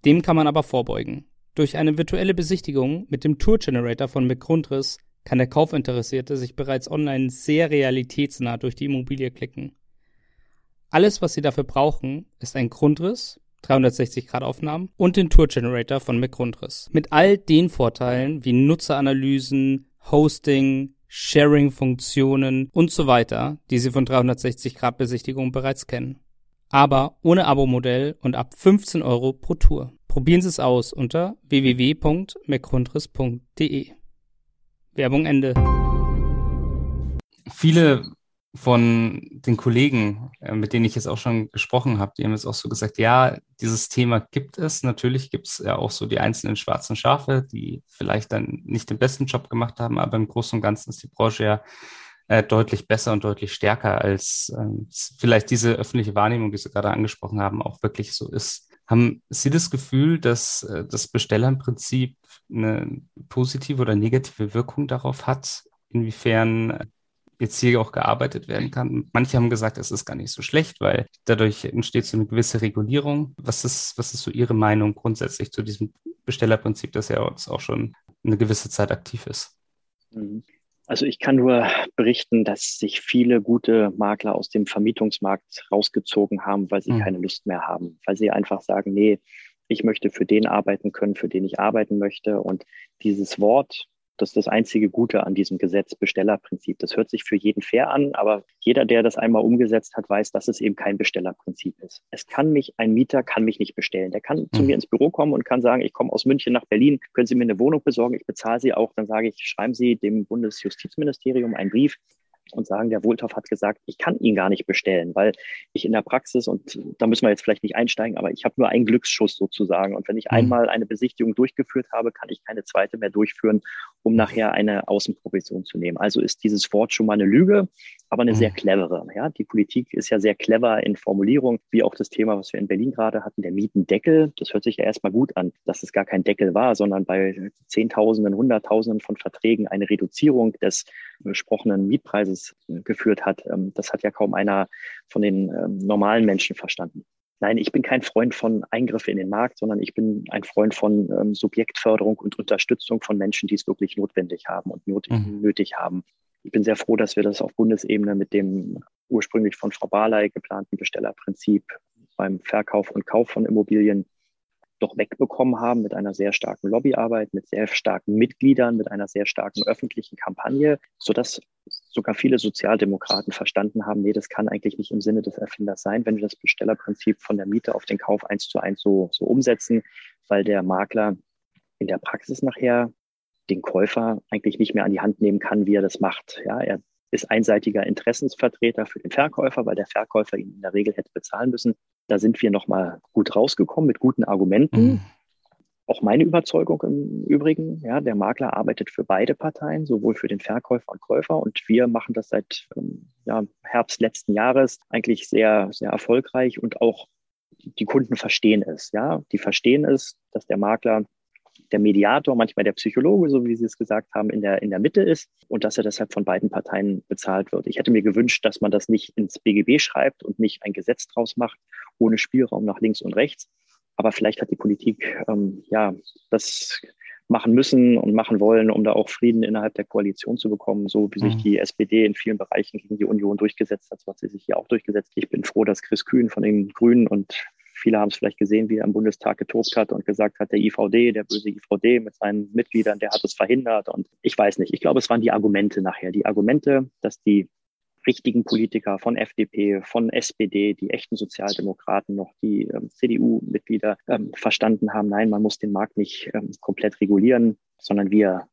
Dem kann man aber vorbeugen. Durch eine virtuelle Besichtigung mit dem Tour Generator von McGrundriss kann der Kaufinteressierte sich bereits online sehr realitätsnah durch die Immobilie klicken. Alles, was Sie dafür brauchen, ist ein Grundriss, 360-Grad-Aufnahmen und den Tour Generator von McGrundriss. Mit all den Vorteilen wie Nutzeranalysen, Hosting, Sharing-Funktionen und so weiter, die Sie von 360-Grad-Besichtigungen bereits kennen. Aber ohne Abo-Modell und ab 15 Euro pro Tour. Probieren Sie es aus unter www.mcgrundriss.de. Werbung Ende. Viele von den Kollegen, äh, mit denen ich jetzt auch schon gesprochen habe, die haben jetzt auch so gesagt, ja, dieses Thema gibt es. Natürlich gibt es ja auch so die einzelnen schwarzen Schafe, die vielleicht dann nicht den besten Job gemacht haben, aber im Großen und Ganzen ist die Branche ja äh, deutlich besser und deutlich stärker, als äh, vielleicht diese öffentliche Wahrnehmung, die Sie gerade angesprochen haben, auch wirklich so ist. Haben Sie das Gefühl, dass äh, das Bestellernprinzip eine positive oder negative Wirkung darauf hat, inwiefern jetzt hier auch gearbeitet werden kann. Manche haben gesagt, es ist gar nicht so schlecht, weil dadurch entsteht so eine gewisse Regulierung. Was ist, was ist so Ihre Meinung grundsätzlich zu diesem Bestellerprinzip, das ja jetzt auch schon eine gewisse Zeit aktiv ist? Mhm. Also ich kann nur berichten, dass sich viele gute Makler aus dem Vermietungsmarkt rausgezogen haben, weil sie mhm. keine Lust mehr haben, weil sie einfach sagen, nee, ich möchte für den arbeiten können, für den ich arbeiten möchte. Und dieses Wort das ist das einzige Gute an diesem Gesetz, Bestellerprinzip. Das hört sich für jeden fair an, aber jeder, der das einmal umgesetzt hat, weiß, dass es eben kein Bestellerprinzip ist. Es kann mich, ein Mieter kann mich nicht bestellen. Der kann mhm. zu mir ins Büro kommen und kann sagen, ich komme aus München nach Berlin, können Sie mir eine Wohnung besorgen, ich bezahle sie auch. Dann sage ich, schreiben Sie dem Bundesjustizministerium einen Brief, und sagen, der Wohltopf hat gesagt, ich kann ihn gar nicht bestellen, weil ich in der Praxis, und da müssen wir jetzt vielleicht nicht einsteigen, aber ich habe nur einen Glücksschuss sozusagen. Und wenn ich mhm. einmal eine Besichtigung durchgeführt habe, kann ich keine zweite mehr durchführen, um nachher eine Außenprovision zu nehmen. Also ist dieses Wort schon mal eine Lüge, aber eine mhm. sehr clevere. Ja, die Politik ist ja sehr clever in Formulierung, wie auch das Thema, was wir in Berlin gerade hatten, der Mietendeckel. Das hört sich ja erstmal gut an, dass es gar kein Deckel war, sondern bei Zehntausenden, Hunderttausenden von Verträgen eine Reduzierung des besprochenen Mietpreises geführt hat. Ähm, das hat ja kaum einer von den ähm, normalen Menschen verstanden. Nein, ich bin kein Freund von Eingriffen in den Markt, sondern ich bin ein Freund von ähm, Subjektförderung und Unterstützung von Menschen, die es wirklich notwendig haben und nötig, mhm. nötig haben. Ich bin sehr froh, dass wir das auf Bundesebene mit dem ursprünglich von Frau Barley geplanten Bestellerprinzip beim Verkauf und Kauf von Immobilien doch wegbekommen haben mit einer sehr starken Lobbyarbeit, mit sehr starken Mitgliedern, mit einer sehr starken öffentlichen Kampagne, sodass sogar viele Sozialdemokraten verstanden haben, nee, das kann eigentlich nicht im Sinne des Erfinders sein, wenn wir das Bestellerprinzip von der Miete auf den Kauf eins zu eins so, so umsetzen, weil der Makler in der Praxis nachher den Käufer eigentlich nicht mehr an die Hand nehmen kann, wie er das macht. Ja, er ist einseitiger Interessensvertreter für den Verkäufer, weil der Verkäufer ihn in der Regel hätte bezahlen müssen. Da sind wir nochmal gut rausgekommen mit guten Argumenten. Mhm. Auch meine Überzeugung im Übrigen, ja, der Makler arbeitet für beide Parteien, sowohl für den Verkäufer und Käufer. Und wir machen das seit ähm, ja, Herbst letzten Jahres eigentlich sehr, sehr erfolgreich und auch die Kunden verstehen es. Ja, die verstehen es, dass der Makler der Mediator, manchmal der Psychologe, so wie Sie es gesagt haben, in der, in der Mitte ist und dass er deshalb von beiden Parteien bezahlt wird. Ich hätte mir gewünscht, dass man das nicht ins BGB schreibt und nicht ein Gesetz draus macht, ohne Spielraum nach links und rechts. Aber vielleicht hat die Politik ähm, ja das machen müssen und machen wollen, um da auch Frieden innerhalb der Koalition zu bekommen, so wie sich mhm. die SPD in vielen Bereichen gegen die Union durchgesetzt hat, so hat sie sich hier auch durchgesetzt. Ich bin froh, dass Chris Kühn von den Grünen und Viele haben es vielleicht gesehen, wie er im Bundestag getobt hat und gesagt hat, der IVD, der böse IVD mit seinen Mitgliedern, der hat es verhindert. Und ich weiß nicht, ich glaube, es waren die Argumente nachher. Die Argumente, dass die richtigen Politiker von FDP, von SPD, die echten Sozialdemokraten, noch die ähm, CDU-Mitglieder ähm, verstanden haben, nein, man muss den Markt nicht ähm, komplett regulieren, sondern wir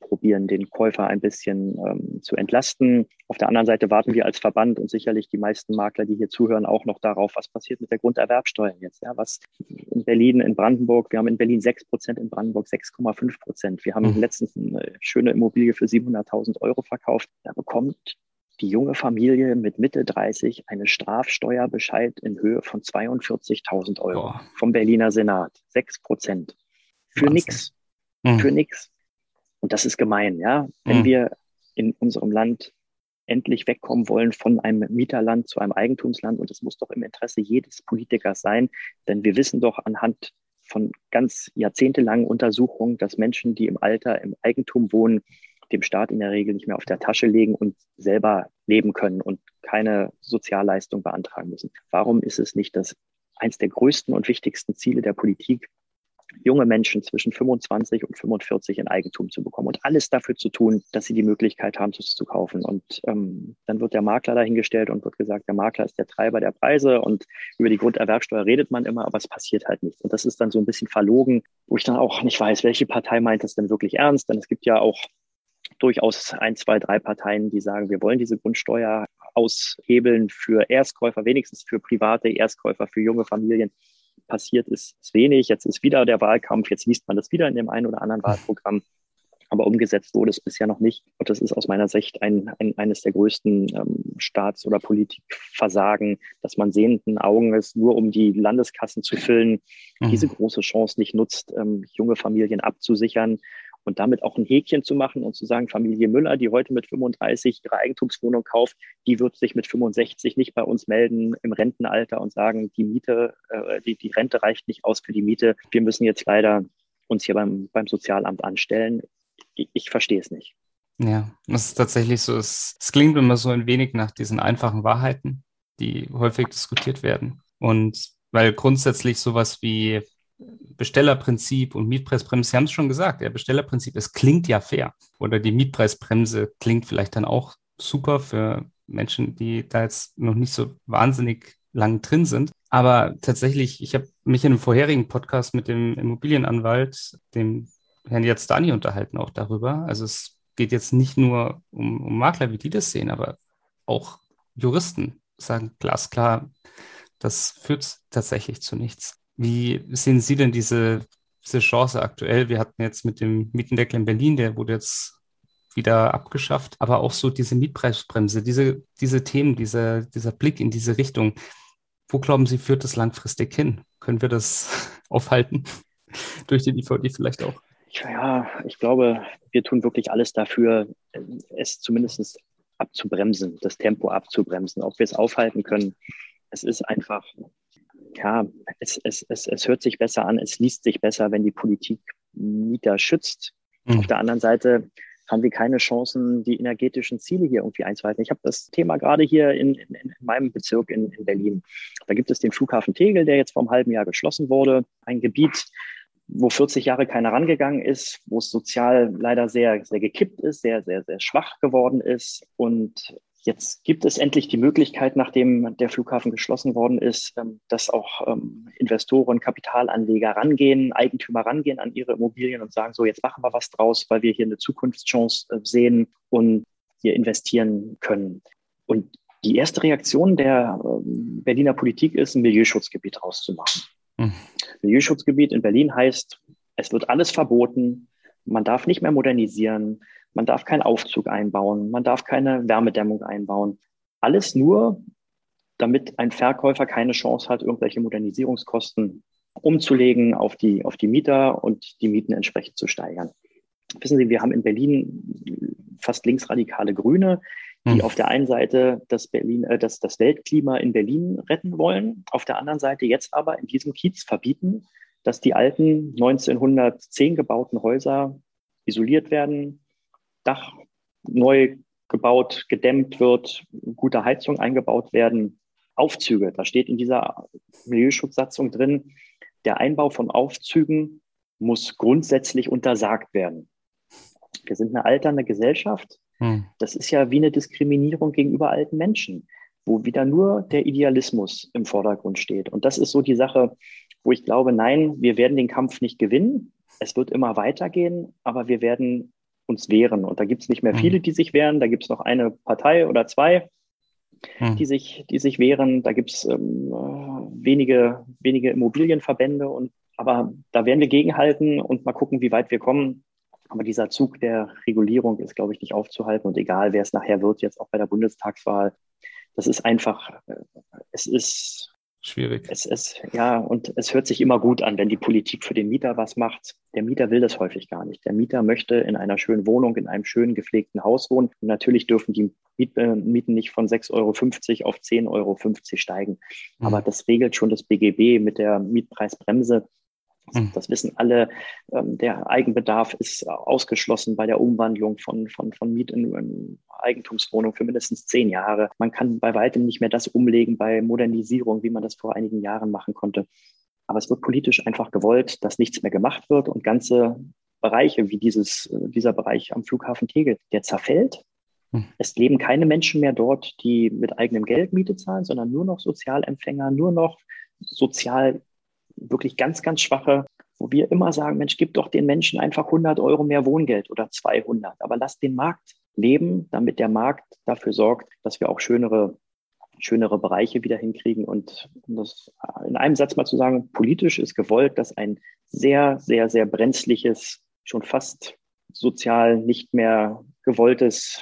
probieren, den Käufer ein bisschen ähm, zu entlasten. Auf der anderen Seite warten wir als Verband und sicherlich die meisten Makler, die hier zuhören, auch noch darauf, was passiert mit der Grunderwerbsteuer jetzt. Ja, was in Berlin, in Brandenburg, wir haben in Berlin 6 Prozent, in Brandenburg 6,5 Prozent. Wir haben mhm. letztens eine schöne Immobilie für 700.000 Euro verkauft. Da bekommt die junge Familie mit Mitte 30 eine Strafsteuerbescheid in Höhe von 42.000 Euro Boah. vom Berliner Senat. 6 Prozent. Für nichts. Mhm. Für nichts. Und das ist gemein, ja. Wenn mhm. wir in unserem Land endlich wegkommen wollen von einem Mieterland zu einem Eigentumsland, und das muss doch im Interesse jedes Politikers sein, denn wir wissen doch anhand von ganz jahrzehntelangen Untersuchungen, dass Menschen, die im Alter im Eigentum wohnen, dem Staat in der Regel nicht mehr auf der Tasche legen und selber leben können und keine Sozialleistung beantragen müssen. Warum ist es nicht das eins der größten und wichtigsten Ziele der Politik, junge Menschen zwischen 25 und 45 in Eigentum zu bekommen und alles dafür zu tun, dass sie die Möglichkeit haben, das zu kaufen. Und ähm, dann wird der Makler dahingestellt und wird gesagt, der Makler ist der Treiber der Preise und über die Grunderwerbsteuer redet man immer, aber es passiert halt nichts. Und das ist dann so ein bisschen verlogen, wo ich dann auch nicht weiß, welche Partei meint das denn wirklich ernst, denn es gibt ja auch durchaus ein, zwei, drei Parteien, die sagen, wir wollen diese Grundsteuer aushebeln für Erstkäufer, wenigstens für private Erstkäufer, für junge Familien passiert ist, ist wenig. Jetzt ist wieder der Wahlkampf, jetzt liest man das wieder in dem einen oder anderen Wahlprogramm. Aber umgesetzt wurde es bisher noch nicht. Und das ist aus meiner Sicht ein, ein, eines der größten ähm, Staats- oder Politikversagen, dass man sehenden Augen ist, nur um die Landeskassen zu füllen, mhm. diese große Chance nicht nutzt, ähm, junge Familien abzusichern und damit auch ein Häkchen zu machen und zu sagen, Familie Müller, die heute mit 35 ihre Eigentumswohnung kauft, die wird sich mit 65 nicht bei uns melden im Rentenalter und sagen, die Miete, äh, die, die Rente reicht nicht aus für die Miete. Wir müssen jetzt leider uns hier beim, beim Sozialamt anstellen. Ich, ich verstehe es nicht. Ja, das ist tatsächlich so. Es, es klingt immer so ein wenig nach diesen einfachen Wahrheiten, die häufig diskutiert werden. Und weil grundsätzlich sowas wie Bestellerprinzip und Mietpreisbremse, Sie haben es schon gesagt, ja, Bestellerprinzip, es klingt ja fair. Oder die Mietpreisbremse klingt vielleicht dann auch super für Menschen, die da jetzt noch nicht so wahnsinnig lang drin sind. Aber tatsächlich, ich habe mich in einem vorherigen Podcast mit dem Immobilienanwalt, dem Herrn Yazdani, unterhalten auch darüber. Also es geht jetzt nicht nur um, um Makler, wie die das sehen, aber auch Juristen sagen glasklar, das führt tatsächlich zu nichts. Wie sehen Sie denn diese, diese Chance aktuell? Wir hatten jetzt mit dem Mietendeckel in Berlin, der wurde jetzt wieder abgeschafft, aber auch so diese Mietpreisbremse, diese, diese Themen, dieser, dieser Blick in diese Richtung. Wo glauben Sie, führt das langfristig hin? Können wir das aufhalten? Durch den IVD vielleicht auch? Ja, ich glaube, wir tun wirklich alles dafür, es zumindest abzubremsen, das Tempo abzubremsen. Ob wir es aufhalten können, es ist einfach ja, es, es, es, es hört sich besser an, es liest sich besser, wenn die Politik Mieter schützt. Mhm. Auf der anderen Seite haben wir keine Chancen, die energetischen Ziele hier irgendwie einzuhalten. Ich habe das Thema gerade hier in, in, in meinem Bezirk in, in, Berlin. Da gibt es den Flughafen Tegel, der jetzt vor einem halben Jahr geschlossen wurde. Ein Gebiet, wo 40 Jahre keiner rangegangen ist, wo es sozial leider sehr, sehr gekippt ist, sehr, sehr, sehr schwach geworden ist. Und jetzt gibt es endlich die Möglichkeit, nachdem der Flughafen geschlossen worden ist, ähm, dass auch ähm, Investoren, Kapitalanleger rangehen, Eigentümer rangehen an ihre Immobilien und sagen, so, jetzt machen wir was draus, weil wir hier eine Zukunftschance äh, sehen und hier investieren können. Und die erste Reaktion der ähm, Berliner Politik ist, ein Milieuschutzgebiet rauszumachen. Mhm. Milieuschutzgebiet in Berlin heißt, es wird alles verboten, man darf nicht mehr modernisieren, man darf keinen Aufzug einbauen, man darf keine Wärmedämmung einbauen. Alles nur, damit ein Verkäufer keine Chance hat, irgendwelche Modernisierungskosten umzulegen auf die, auf die Mieter und die Mieten entsprechend zu steigern. Wissen Sie, wir haben in Berlin fast linksradikale Grüne, die hm. auf der einen Seite das, Berlin, äh, das, das Weltklima in Berlin retten wollen, auf der anderen Seite jetzt aber in diesem Kiez verbieten, dass die alten 1910 gebauten Häuser isoliert werden, Dach neu gebaut, gedämmt wird, gute Heizung eingebaut werden, Aufzüge. Da steht in dieser Milieuschutzsatzung drin, der Einbau von Aufzügen muss grundsätzlich untersagt werden. Wir sind eine alternde Gesellschaft. Hm. Das ist ja wie eine Diskriminierung gegenüber alten Menschen, wo wieder nur der Idealismus im Vordergrund steht. Und das ist so die Sache, wo ich glaube, nein, wir werden den Kampf nicht gewinnen. Es wird immer weitergehen, aber wir werden uns wehren. Und da gibt es nicht mehr hm. viele, die sich wehren. Da gibt es noch eine Partei oder zwei, hm. die, sich, die sich wehren. Da gibt es ähm, wenige, wenige Immobilienverbände. Und, aber da werden wir gegenhalten und mal gucken, wie weit wir kommen. Aber dieser Zug der Regulierung ist, glaube ich, nicht aufzuhalten. Und egal, wer es nachher wird, jetzt auch bei der Bundestagswahl, das ist einfach, äh, es ist schwierig. Es ist, ja, und es hört sich immer gut an, wenn die Politik für den Mieter was macht. Der Mieter will das häufig gar nicht. Der Mieter möchte in einer schönen Wohnung, in einem schönen gepflegten Haus wohnen. Und natürlich dürfen die äh, Mieten nicht von 6,50 Euro auf 10,50 Euro steigen. Mhm. Aber das regelt schon das BGB mit der Mietpreisbremse. Hm. Das wissen alle. Ähm, der Eigenbedarf ist ausgeschlossen bei der Umwandlung von, von, von Miet in, Eigentumswohnung für mindestens zehn Jahre. Man kann bei weitem nicht mehr das umlegen bei Modernisierung, wie man das vor einigen Jahren machen konnte. Aber es wird politisch einfach gewollt, dass nichts mehr gemacht wird und ganze Bereiche wie dieses, dieser Bereich am Flughafen Tegel, der zerfällt. Hm. Es leben keine Menschen mehr dort, die mit eigenem Geld Miete zahlen, sondern nur noch Sozialempfänger, nur noch sozial wirklich ganz, ganz schwache, wo wir immer sagen, Mensch, gib doch den Menschen einfach 100 Euro mehr Wohngeld oder 200, aber lass den Markt leben, damit der Markt dafür sorgt, dass wir auch schönere schönere Bereiche wieder hinkriegen. Und um das in einem Satz mal zu sagen, politisch ist gewollt, dass ein sehr, sehr, sehr brenzliches, schon fast sozial nicht mehr gewolltes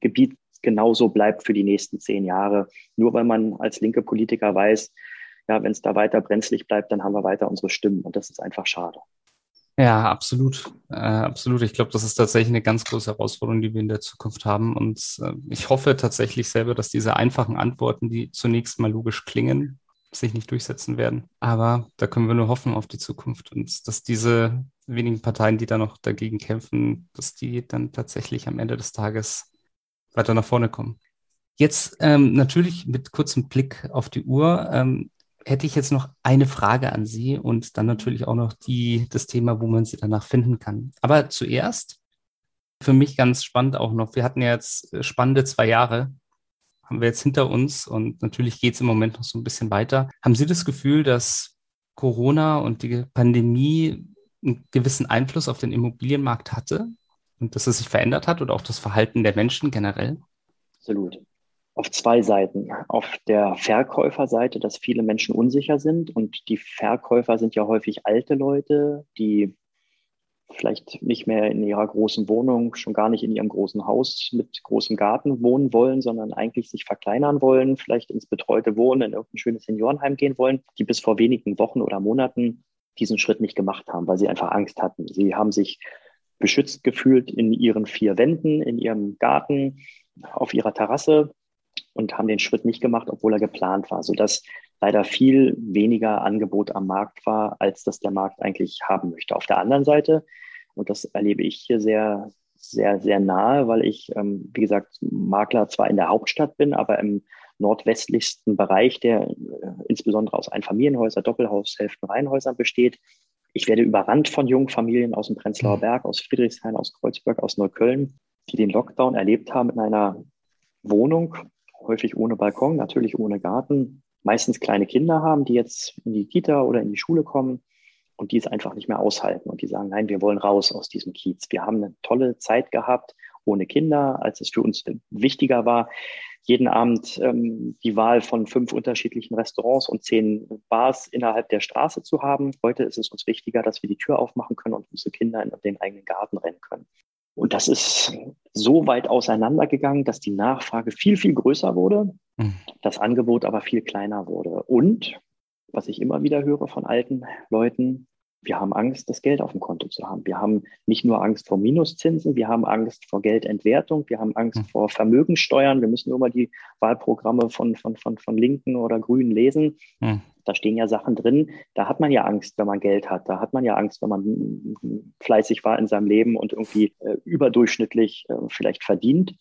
Gebiet genauso bleibt für die nächsten zehn Jahre. Nur weil man als linke Politiker weiß, ja, wenn es da weiter brenzlig bleibt, dann haben wir weiter unsere Stimmen und das ist einfach schade. Ja, absolut. Äh, absolut. Ich glaube, das ist tatsächlich eine ganz große Herausforderung, die wir in der Zukunft haben. Und äh, ich hoffe tatsächlich selber, dass diese einfachen Antworten, die zunächst mal logisch klingen, sich nicht durchsetzen werden. Aber da können wir nur hoffen auf die Zukunft und dass diese wenigen Parteien, die da noch dagegen kämpfen, dass die dann tatsächlich am Ende des Tages weiter nach vorne kommen. Jetzt ähm, natürlich mit kurzem Blick auf die Uhr. Ähm, hätte ich jetzt noch eine Frage an Sie und dann natürlich auch noch die, das Thema, wo man sie danach finden kann. Aber zuerst, für mich ganz spannend auch noch, wir hatten ja jetzt äh, spannende zwei Jahre, haben wir jetzt hinter uns und natürlich geht es im Moment noch so ein bisschen weiter. Haben Sie das Gefühl, dass Corona und die Pandemie einen gewissen Einfluss auf den Immobilienmarkt hatte und dass es sich verändert hat oder auch das Verhalten der Menschen generell? Absolut auf zwei Seiten. Auf der Verkäuferseite, dass viele Menschen unsicher sind und die Verkäufer sind ja häufig alte Leute, die vielleicht nicht mehr in ihrer großen Wohnung, schon gar nicht in ihrem großen Haus mit großem Garten wohnen wollen, sondern eigentlich sich verkleinern wollen, vielleicht ins betreute Wohnen in irgendein schönes Seniorenheim gehen wollen, die bis vor wenigen Wochen oder Monaten diesen Schritt nicht gemacht haben, weil sie einfach Angst hatten. Sie haben sich beschützt gefühlt in ihren vier Wänden, in ihrem Garten, auf ihrer Terrasse und haben den Schritt nicht gemacht, obwohl er geplant war, sodass leider viel weniger Angebot am Markt war, als das der Markt eigentlich haben möchte. Auf der anderen Seite, und das erlebe ich hier sehr, sehr, sehr nahe, weil ich, ähm, wie gesagt, Makler zwar in der Hauptstadt bin, aber im nordwestlichsten Bereich, der äh, insbesondere aus Einfamilienhäuser, Doppelhaushälften, Reihenhäusern besteht, Ich werde überrannt von jungen Familien aus dem Prenzlauer mhm. Berg, aus Friedrichshain, aus Kreuzberg, aus Neukölln, die den Lockdown erlebt haben in einer Wohnung, häufig ohne Balkon, natürlich ohne Garten, meistens kleine Kinder haben, die jetzt in die Kita oder in die Schule kommen und die es einfach nicht mehr aushalten und die sagen, nein, wir wollen raus aus diesem Kiez. Wir haben eine tolle Zeit gehabt ohne Kinder, als es für uns wichtiger war, jeden Abend ähm, die Wahl von fünf unterschiedlichen Restaurants und zehn Bars innerhalb der Straße zu haben. Heute ist es uns wichtiger, dass wir die Tür aufmachen können und unsere Kinder in den eigenen Garten rennen können. Und das ist so weit auseinandergegangen, dass die Nachfrage viel, viel größer wurde, mhm. das Angebot aber viel kleiner wurde. Und was ich immer wieder höre von alten Leuten, wir haben Angst, das Geld auf dem Konto zu haben. Wir haben nicht nur Angst vor Minuszinsen, wir haben Angst vor Geldentwertung, wir haben Angst mhm. vor Vermögenssteuern. Wir müssen nur mal die Wahlprogramme von, von, von, von Linken oder Grünen lesen. Mhm. Da stehen ja Sachen drin. Da hat man ja Angst, wenn man Geld hat. Da hat man ja Angst, wenn man fleißig war in seinem Leben und irgendwie äh, überdurchschnittlich äh, vielleicht verdient.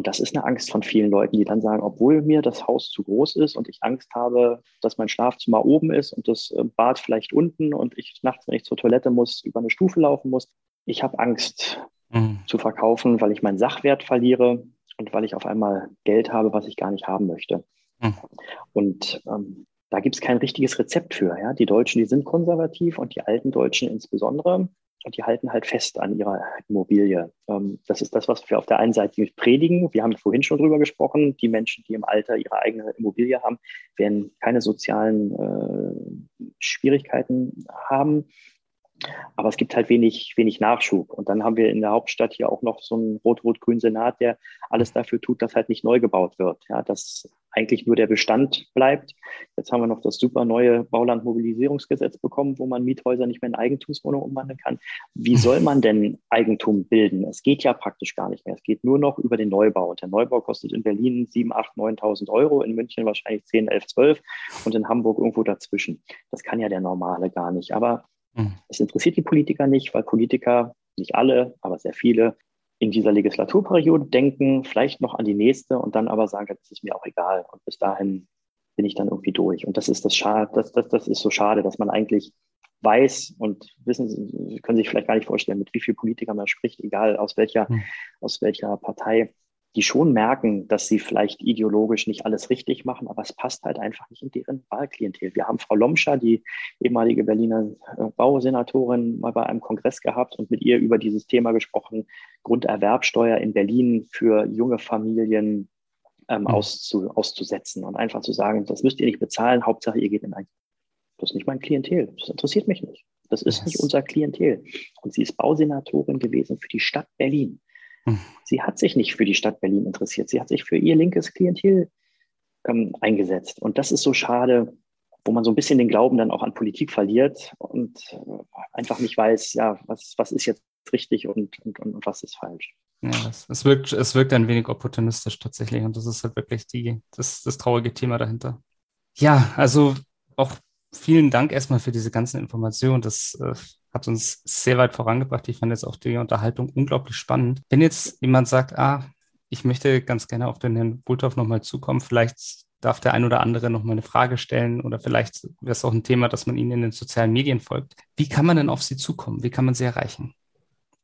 Und das ist eine Angst von vielen Leuten, die dann sagen, obwohl mir das Haus zu groß ist und ich Angst habe, dass mein Schlafzimmer oben ist und das äh, Bad vielleicht unten und ich nachts, wenn ich zur Toilette muss, über eine Stufe laufen muss. Ich habe Angst mhm. zu verkaufen, weil ich meinen Sachwert verliere und weil ich auf einmal Geld habe, was ich gar nicht haben möchte. Mhm. Und ähm, da gibt es kein richtiges Rezept für. Ja? Die Deutschen, die sind konservativ und die alten Deutschen insbesondere und die halten halt fest an ihrer Immobilie. Ähm, das ist das, was wir auf der einen Seite predigen. Wir haben vorhin schon drüber gesprochen. Die Menschen, die im Alter ihre eigene Immobilie haben, werden keine sozialen äh, Schwierigkeiten haben. Aber es gibt halt wenig, wenig Nachschub. Und dann haben wir in der Hauptstadt hier auch noch so einen rot-rot-grünen Senat, der alles dafür tut, dass halt nicht neu gebaut wird. Ja, dass eigentlich nur der Bestand bleibt. Jetzt haben wir noch das super neue Baulandmobilisierungsgesetz bekommen, wo man Miethäuser nicht mehr in Eigentumswohnungen umwandeln kann. Wie soll man denn Eigentum bilden? Es geht ja praktisch gar nicht mehr. Es geht nur noch über den Neubau. Und der Neubau kostet in Berlin 7, 8, 9.000 Euro, in München wahrscheinlich 10, 11, 12 und in Hamburg irgendwo dazwischen. Das kann ja der Normale gar nicht. Aber Mhm. Es interessiert die Politiker nicht, weil Politiker, nicht alle, aber sehr viele, in dieser Legislaturperiode denken, vielleicht noch an die nächste und dann aber sagen, das ist mir auch egal. Und bis dahin bin ich dann irgendwie durch. Und das ist das schade, das, das, das ist so schade, dass man eigentlich weiß und wissen, Sie können sich vielleicht gar nicht vorstellen, mit wie vielen Politikern man spricht, egal aus welcher, mhm. aus welcher Partei die schon merken, dass sie vielleicht ideologisch nicht alles richtig machen, aber es passt halt einfach nicht in deren Wahlklientel. Wir haben Frau Lomscher, die ehemalige Berliner äh, Bausenatorin, mal bei einem Kongress gehabt und mit ihr über dieses Thema gesprochen, Grunderwerbsteuer in Berlin für junge Familien ähm, mhm. auszu, auszusetzen und einfach zu sagen, das müsst ihr nicht bezahlen, Hauptsache ihr geht in ein. Das ist nicht mein Klientel, das interessiert mich nicht. Das ist yes. nicht unser Klientel. Und sie ist Bausenatorin gewesen für die Stadt Berlin. Hm. Sie hat sich nicht für die Stadt Berlin interessiert. Sie hat sich für ihr linkes Klientel ähm, eingesetzt. Und das ist so schade, wo man so ein bisschen den Glauben dann auch an Politik verliert und äh, einfach nicht weiß, ja, was, was ist jetzt richtig und, und, und was ist falsch. Ja, es, es, wirkt, es wirkt ein wenig opportunistisch tatsächlich und das ist halt wirklich die, das, das traurige Thema dahinter. Ja, also auch vielen Dank erstmal für diese ganzen Informationen. Das äh, hat uns sehr weit vorangebracht. Ich fand jetzt auch die Unterhaltung unglaublich spannend. Wenn jetzt jemand sagt, ah, ich möchte ganz gerne auf den Herrn Bulthoff nochmal zukommen, vielleicht darf der ein oder andere nochmal eine Frage stellen oder vielleicht wäre es auch ein Thema, dass man Ihnen in den sozialen Medien folgt. Wie kann man denn auf Sie zukommen? Wie kann man Sie erreichen?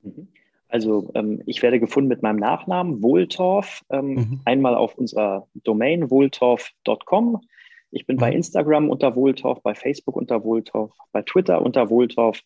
Mhm. Also ähm, ich werde gefunden mit meinem Nachnamen Wohltorf, ähm, mhm. einmal auf unserer Domain wohltorf.com. Ich bin mhm. bei Instagram unter Wohltorf, bei Facebook unter Wohltorf, bei Twitter unter Wohltorf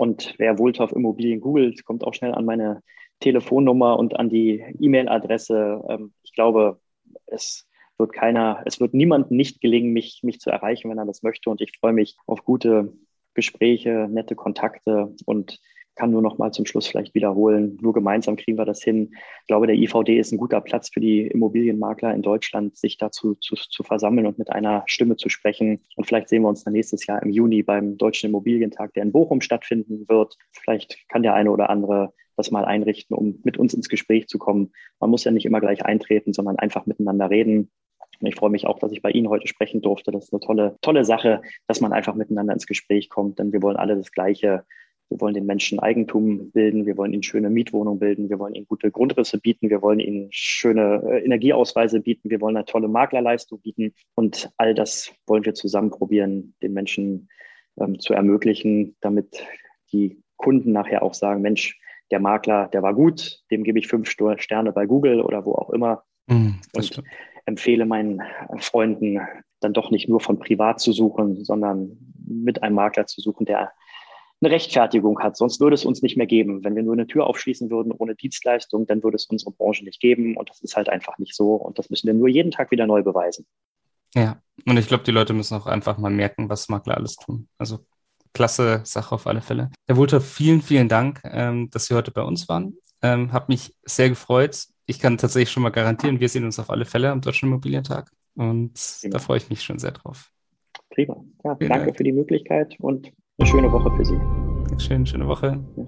und wer Wohltorf Immobilien googelt, kommt auch schnell an meine Telefonnummer und an die E-Mail-Adresse. Ähm, ich glaube, es wird keiner, es wird niemandem nicht gelingen, mich, mich zu erreichen, wenn er das möchte. Und ich freue mich auf gute Gespräche, nette Kontakte und kann nur noch mal zum Schluss vielleicht wiederholen. Nur gemeinsam kriegen wir das hin. Ich glaube, der IVD ist ein guter Platz für die Immobilienmakler in Deutschland, sich dazu zu, zu versammeln und mit einer Stimme zu sprechen. Und vielleicht sehen wir uns dann nächstes Jahr im Juni beim Deutschen Immobilientag, der in Bochum stattfinden wird. Vielleicht kann der eine oder andere das mal einrichten, um mit uns ins Gespräch zu kommen. Man muss ja nicht immer gleich eintreten, sondern einfach miteinander reden. Und ich freue mich auch, dass ich bei Ihnen heute sprechen durfte. Das ist eine tolle, tolle Sache, dass man einfach miteinander ins Gespräch kommt, denn wir wollen alle das Gleiche wir wollen den Menschen Eigentum bilden. Wir wollen ihnen schöne Mietwohnungen bilden. Wir wollen ihnen gute Grundrisse bieten. Wir wollen ihnen schöne äh, Energieausweise bieten. Wir wollen eine tolle Maklerleistung bieten. Und all das wollen wir zusammen probieren, den Menschen ähm, zu ermöglichen, damit die Kunden nachher auch sagen, Mensch, der Makler, der war gut, dem gebe ich fünf Sterne bei Google oder wo auch immer. Mm, und stimmt. empfehle meinen Freunden dann doch nicht nur von privat zu suchen, sondern mit einem Makler zu suchen, der eine Rechtfertigung hat. Sonst würde es uns nicht mehr geben. Wenn wir nur eine Tür aufschließen würden ohne Dienstleistung, dann würde es unsere Branche nicht geben. Und das ist halt einfach nicht so. Und das müssen wir nur jeden Tag wieder neu beweisen. Ja, und ich glaube, die Leute müssen auch einfach mal merken, was Makler alles tun. Also klasse Sache auf alle Fälle. Herr Wulter, vielen, vielen Dank, ähm, dass Sie heute bei uns waren. Ähm, hab mich sehr gefreut. Ich kann tatsächlich schon mal garantieren, wir sehen uns auf alle Fälle am Deutschen Immobilientag. Und Prima. da freue ich mich schon sehr drauf. Prima. Ja, danke Dank. für die Möglichkeit und eine schöne Woche für Sie. Schön, schöne Woche. Ja.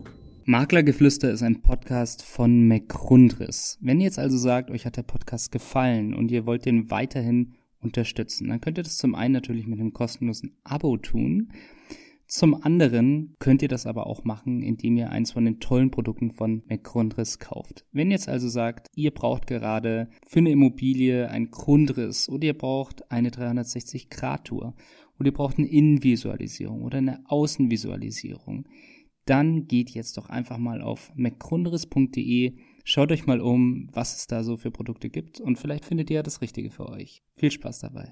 Maklergeflüster ist ein Podcast von McRundris. Wenn ihr jetzt also sagt, euch hat der Podcast gefallen und ihr wollt den weiterhin unterstützen, dann könnt ihr das zum einen natürlich mit einem kostenlosen Abo tun. Zum anderen könnt ihr das aber auch machen, indem ihr eins von den tollen Produkten von McGrundriss kauft. Wenn ihr jetzt also sagt, ihr braucht gerade für eine Immobilie ein Grundriss oder ihr braucht eine 360-Grad-Tour oder ihr braucht eine Innenvisualisierung oder eine Außenvisualisierung, dann geht jetzt doch einfach mal auf mcgrundriss.de, schaut euch mal um, was es da so für Produkte gibt und vielleicht findet ihr ja das Richtige für euch. Viel Spaß dabei.